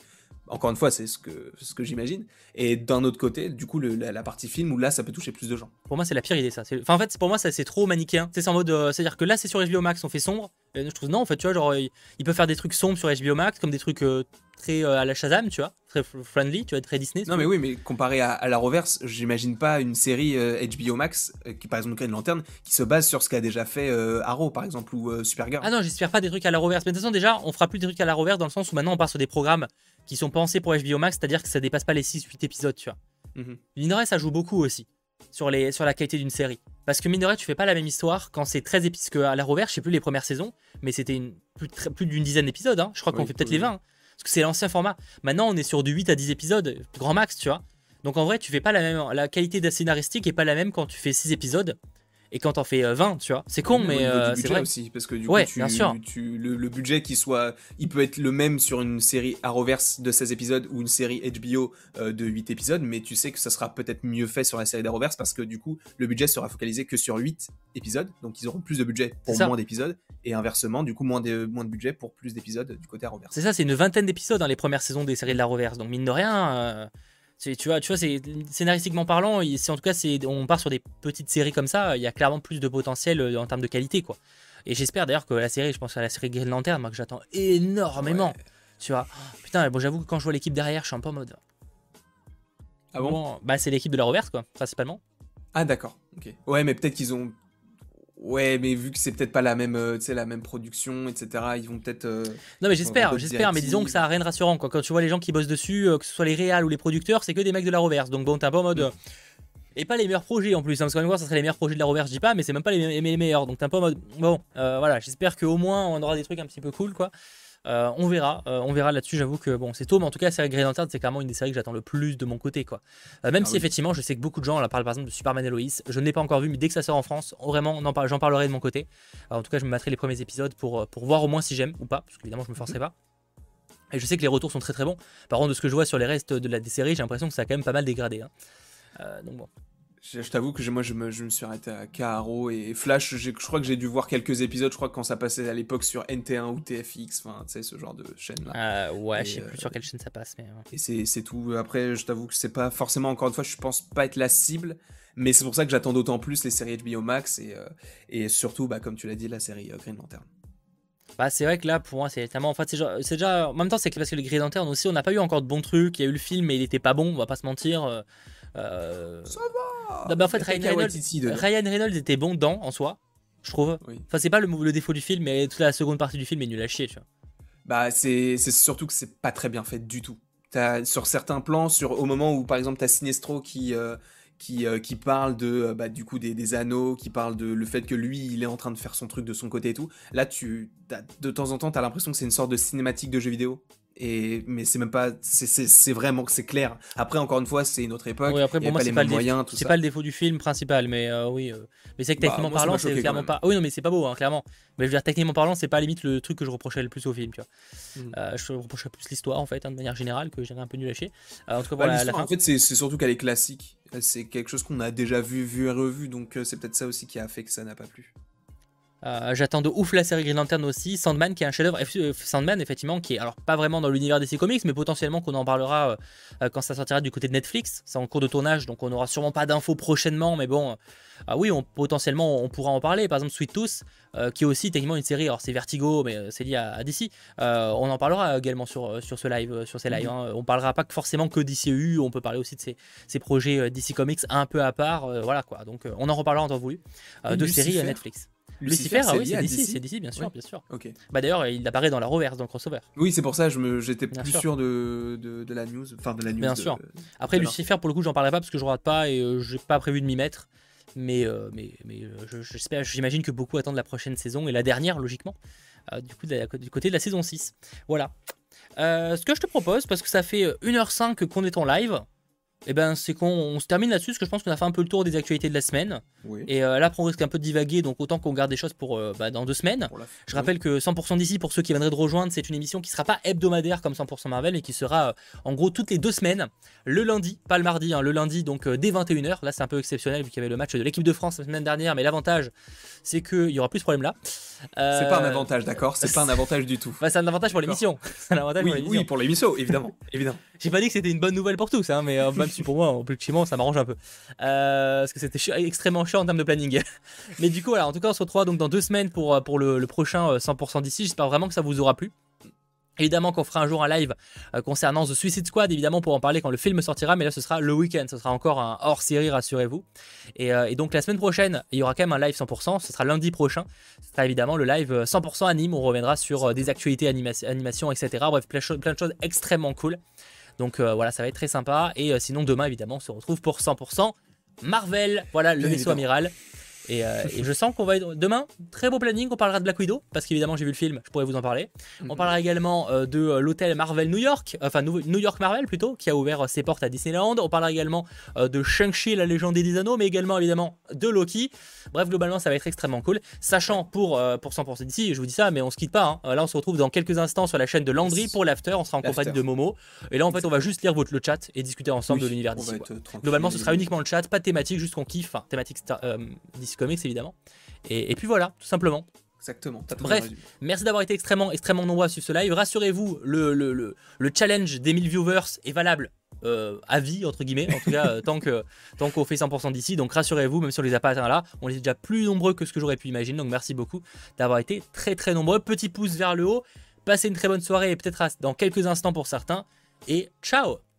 Encore une fois, c'est ce que, ce que j'imagine. Et d'un autre côté, du coup, la, partie film où là, ça peut toucher plus de gens. Pour moi, c'est la pire idée, ça. Enfin, en fait, pour moi, c'est trop manichéen. C'est en mode. Euh, c'est-à-dire que là, c'est sur HBO Max, on fait sombre. Et je trouve, non, en fait, tu vois, genre, il, peut faire des trucs sombres sur HBO Max, comme des trucs euh, très euh, à la Shazam, tu vois, très friendly, tu vois, très Disney. Non, mais oui, mais comparé à, la reverse, j'imagine pas une série HBO Max, qui par exemple une lanterne, qui se base sur ce qu'a déjà fait Arrow, par exemple, ou Supergirl. Ah non, j'espère pas des trucs à la reverse. Mais de toute façon, déjà, on fera plus des trucs à la reverse dans le sens où maintenant on part sur des programmes qui sont pour HBO Max, c'est-à-dire que ça dépasse pas les 6-8 épisodes, tu vois. Mm ça joue beaucoup aussi sur, les, sur la qualité d'une série. Parce que mine tu fais pas la même histoire quand c'est 13 épisodes. que à la Rover, je sais plus les premières saisons, mais c'était plus, plus d'une dizaine d'épisodes. Hein. Je crois qu'on fait peut-être les 20. Hein. parce que c'est l'ancien format. Maintenant, on est sur du 8 à 10 épisodes, grand max, tu vois. Donc en vrai, tu fais pas la même. La qualité de scénaristique est pas la même quand tu fais 6 épisodes et quand t'en fais 20, euh, tu vois. C'est con, mais euh, c'est vrai. aussi, parce que du coup, tu, le, budget qui soit, il peut être le même sur une série à reverse de 16 épisodes ou une série HBO euh, de 8 épisodes, mais tu sais que ça sera peut-être mieux fait sur la série d'Arrowverse parce que du coup, le budget sera focalisé que sur 8 épisodes, donc ils auront plus de budget pour moins d'épisodes, et inversement, du coup, moins de, moins de budget pour plus d'épisodes du côté Arrowverse. C'est ça, c'est une vingtaine d'épisodes dans les premières saisons des séries de l'Arrowverse, donc mine de rien tu vois, tu vois, c'est scénaristiquement parlant, en tout cas, on part sur des petites séries comme ça, il y a clairement plus de potentiel euh, en termes de qualité, quoi. Et j'espère d'ailleurs que la série, je pense à la série Green Lantern, moi que j'attends énormément. Tu vois, putain, bon, j'avoue que quand je vois l'équipe derrière, je suis un peu en mode. Ah bon, Bah, c'est l'équipe de la reverse, quoi, principalement. Ah, d'accord, ok. Ouais, mais peut-être qu'ils ont Ouais, mais vu que c'est peut-être pas la même, euh, la même production, etc., ils vont peut-être. Euh, non, mais j'espère, j'espère, mais disons que ça a rien de rassurant. Quoi. Quand tu vois les gens qui bossent dessus, euh, que ce soit les réals ou les producteurs, c'est que des mecs de la reverse. Donc bon, t'es un peu en mode. Et pas les meilleurs projets en plus, hein, parce qu'en même ça serait les meilleurs projets de la reverse, je dis pas, mais c'est même pas les, les meilleurs. Donc t'es un peu en mode. Bon, voilà, j'espère qu'au moins on aura des trucs un petit peu cool, quoi. Euh, on verra, euh, on verra là-dessus. J'avoue que bon, c'est tôt, mais en tout cas, la série Grey Lantern, c'est clairement une des séries que j'attends le plus de mon côté, quoi. Euh, même ah si effectivement, je sais que beaucoup de gens, là, parlent par exemple de Superman et Lois. Je ne l'ai pas encore vu, mais dès que ça sort en France, vraiment, j'en parlerai de mon côté. en tout cas, je me mettrai les premiers épisodes pour, pour voir au moins si j'aime ou pas, parce qu'évidemment, je me forcerai pas. Et je sais que les retours sont très très bons. Par contre, de ce que je vois sur les restes de la des séries, j'ai l'impression que ça a quand même pas mal dégradé. Hein. donc bon. Je, t'avoue que moi, je me, je me, suis arrêté à Caro et Flash. Je crois que j'ai dû voir quelques épisodes. Je crois que quand ça passait à l'époque sur NT1 ou TFX, enfin, tu sais, ce genre de chaîne-là. Euh, ouais, je sais plus sur quelle chaîne ça passe. Mais... Et c'est tout. Après, je t'avoue que c'est pas forcément, encore une fois, je pense pas être la cible. Mais c'est pour ça que j'attends d'autant plus les séries HBO Max et, euh, et surtout, bah, comme tu l'as dit, la série euh, Green Lantern. Bah, c'est vrai que là, pour moi, c'est tellement. En fait, c'est déjà. En même temps, c'est parce que le Green Lantern aussi, on n'a pas eu encore de bons trucs. Il y a eu le film, mais il était pas bon, on va pas se mentir. Euh... Ça va En fait, Ryan Reynolds, était bon dedans, en soi, je trouve. Enfin, c'est pas le, le, défaut du film, mais toute la seconde partie du film est nulle à chier, tu vois. Bah, c'est surtout que c'est pas très bien fait du tout. As, sur certains plans, sur, au moment où, par exemple, t'as Sinestro qui... Euh, qui, euh, qui, parle de bah, du coup des, des, anneaux, qui parle de le fait que lui il est en train de faire son truc de son côté et tout. Là tu de temps en temps t'as l'impression que c'est une sorte de cinématique de jeu vidéo Et, mais c'est même pas, c'est vraiment que c'est clair. Après, encore une fois, c'est une autre époque. Oui, après, pour moi, c'est pas, le c'est pas le défaut du film principal, mais euh, oui. Euh, mais c'est que bah, techniquement parlant, c'est clairement pas. oui, non, mais c'est pas beau, hein, clairement. Mais je veux dire, techniquement parlant, c'est pas à limite le truc que je reprochais le plus au film, tu vois. Mm. Euh, je reprochais plus l'histoire, en fait, hein, de manière générale, que j'avais un peu nul lâché. en tout cas, voilà, la fin. En fait, c'est surtout qu'elle est classique. C'est quelque chose qu'on a déjà vu, vu et revu, donc c'est peut-être ça aussi qui a fait que ça n'a pas plu. Euh, j'attends de ouf la série Green Lantern aussi. Sandman qui est un chef-d'œuvre. Euh, Sandman, effectivement, qui est alors pas vraiment dans l'univers DC Comics, mais potentiellement qu'on en parlera euh, quand ça sortira du côté de Netflix. C'est en cours de tournage, donc on aura sûrement pas d'infos prochainement, mais bon, ah oui, on, potentiellement on pourra en parler. Par exemple, Sweet Tooth, qui est aussi techniquement une série. Alors c'est Vertigo, mais c'est lié à, DC. on en parlera également sur, sur ce live, sur ces lives. On hein. On parlera pas forcément que DCU. On peut parler aussi de ces, projets DC Comics un peu à part. voilà quoi. Donc on en reparlera en temps voulu. de séries Netflix. Lucifer, ah oui, c'est DC, c'est DC, bien sûr, bien sûr. Ok. Bah d'ailleurs, il apparaît dans la reverse, dans le crossover. Oui, c'est pour ça, je j'étais plus sûr, de, de, la news, enfin de la news. Bien sûr. Après, Lucifer, pour le coup, j'en parlerai pas parce que je rate pas et euh, j'ai pas prévu de m'y mettre. Mais, euh, mais, mais euh, j'espère, j'imagine que beaucoup attendent la prochaine saison et la dernière, logiquement, du coup, du côté de la saison 6. Voilà. ce que je te propose, parce que ça fait 1h05 qu'on est en live, eh ben, c'est qu'on se termine là-dessus, parce que je pense qu'on a fait un peu le tour des actualités de la semaine. Et euh, là, on risque un peu de divaguer, donc autant qu'on garde des choses pour euh, bah, dans deux semaines. Je rappelle que 100% d'ici, pour ceux qui viendraient de rejoindre, c'est une émission qui sera pas hebdomadaire comme 100% Marvel, mais qui sera euh, en gros toutes les deux semaines, le lundi, pas le mardi, hein, le lundi, donc dès 21h. Là, c'est un peu exceptionnel vu qu'il y avait le match de l'équipe de France la semaine dernière, mais l'avantage, c'est qu'il y aura plus de problème là. C'est pas un avantage, d'accord C'est pas un avantage du tout. Bah, c'est un avantage pour l'émission. oui, oui, pour l'émission, évidemment. évidemment. J'ai pas dit que c'était une bonne nouvelle pour tous, hein, mais même si pour moi, objectivement, ça m'arrange un peu. parce que c'était extrêmement chiant en termes de planning. Mais du coup, voilà, en tout cas, on se retrouve donc dans deux semaines pour, euh, pour le, prochain 100% euh, d'ici. J'espère vraiment que ça vous aura plu. Évidemment qu'on fera un jour un live euh, concernant The Suicide Squad, évidemment pour en parler quand le film sortira, mais là ce sera le week-end, ce sera encore un hors-série, rassurez-vous. Et, donc la semaine prochaine, il y aura quand même un live 100%, ce sera lundi prochain, ce sera évidemment le live 100% anime, on reviendra sur des actualités, animation, etc. Bref, plein, de choses extrêmement cool. Donc voilà, ça va être très sympa. Et sinon demain, évidemment, on se retrouve pour 100% Marvel, voilà le vaisseau amiral. Euh, et, je sens qu'on va être demain, très beau planning, on parlera de Black Widow, parce qu'évidemment j'ai vu le film, je pourrais vous en parler. On parlera également euh, de euh, l'hôtel Marvel New York, enfin New York Marvel plutôt, qui a ouvert ses portes à Disneyland. On parlera également de Shang-Chi, la légende des anneaux, mais également évidemment de Loki. Bref, globalement ça va être extrêmement cool. Sachant pour, pour 100% d'ici, je vous dis ça, mais on se quitte pas. Hein. Là on se retrouve dans quelques instants sur la chaîne de Landry pour l'after, on sera en compagnie de Momo. Et là en fait on va juste lire votre, le chat et discuter ensemble de l'univers d'ici. Globalement ce sera uniquement le chat, pas de thématique, juste qu'on kiffe, enfin thématique DC Comics évidemment. Et, puis voilà, tout simplement. Exactement. Bref, merci d'avoir été extrêmement, extrêmement nombreux à suivre ce live. Rassurez-vous, le, le, le, challenge des 1000 viewers est valable euh, à vie, entre guillemets, en tout cas, euh, tant qu'on tant qu'on fait 100% d'ici. Donc rassurez-vous, même si on les a pas atteints là, on est déjà plus nombreux que ce que j'aurais pu imaginer. Donc merci beaucoup d'avoir été très très nombreux. Petit pouce vers le haut. Passez une très bonne soirée et peut-être dans quelques instants pour certains. Et ciao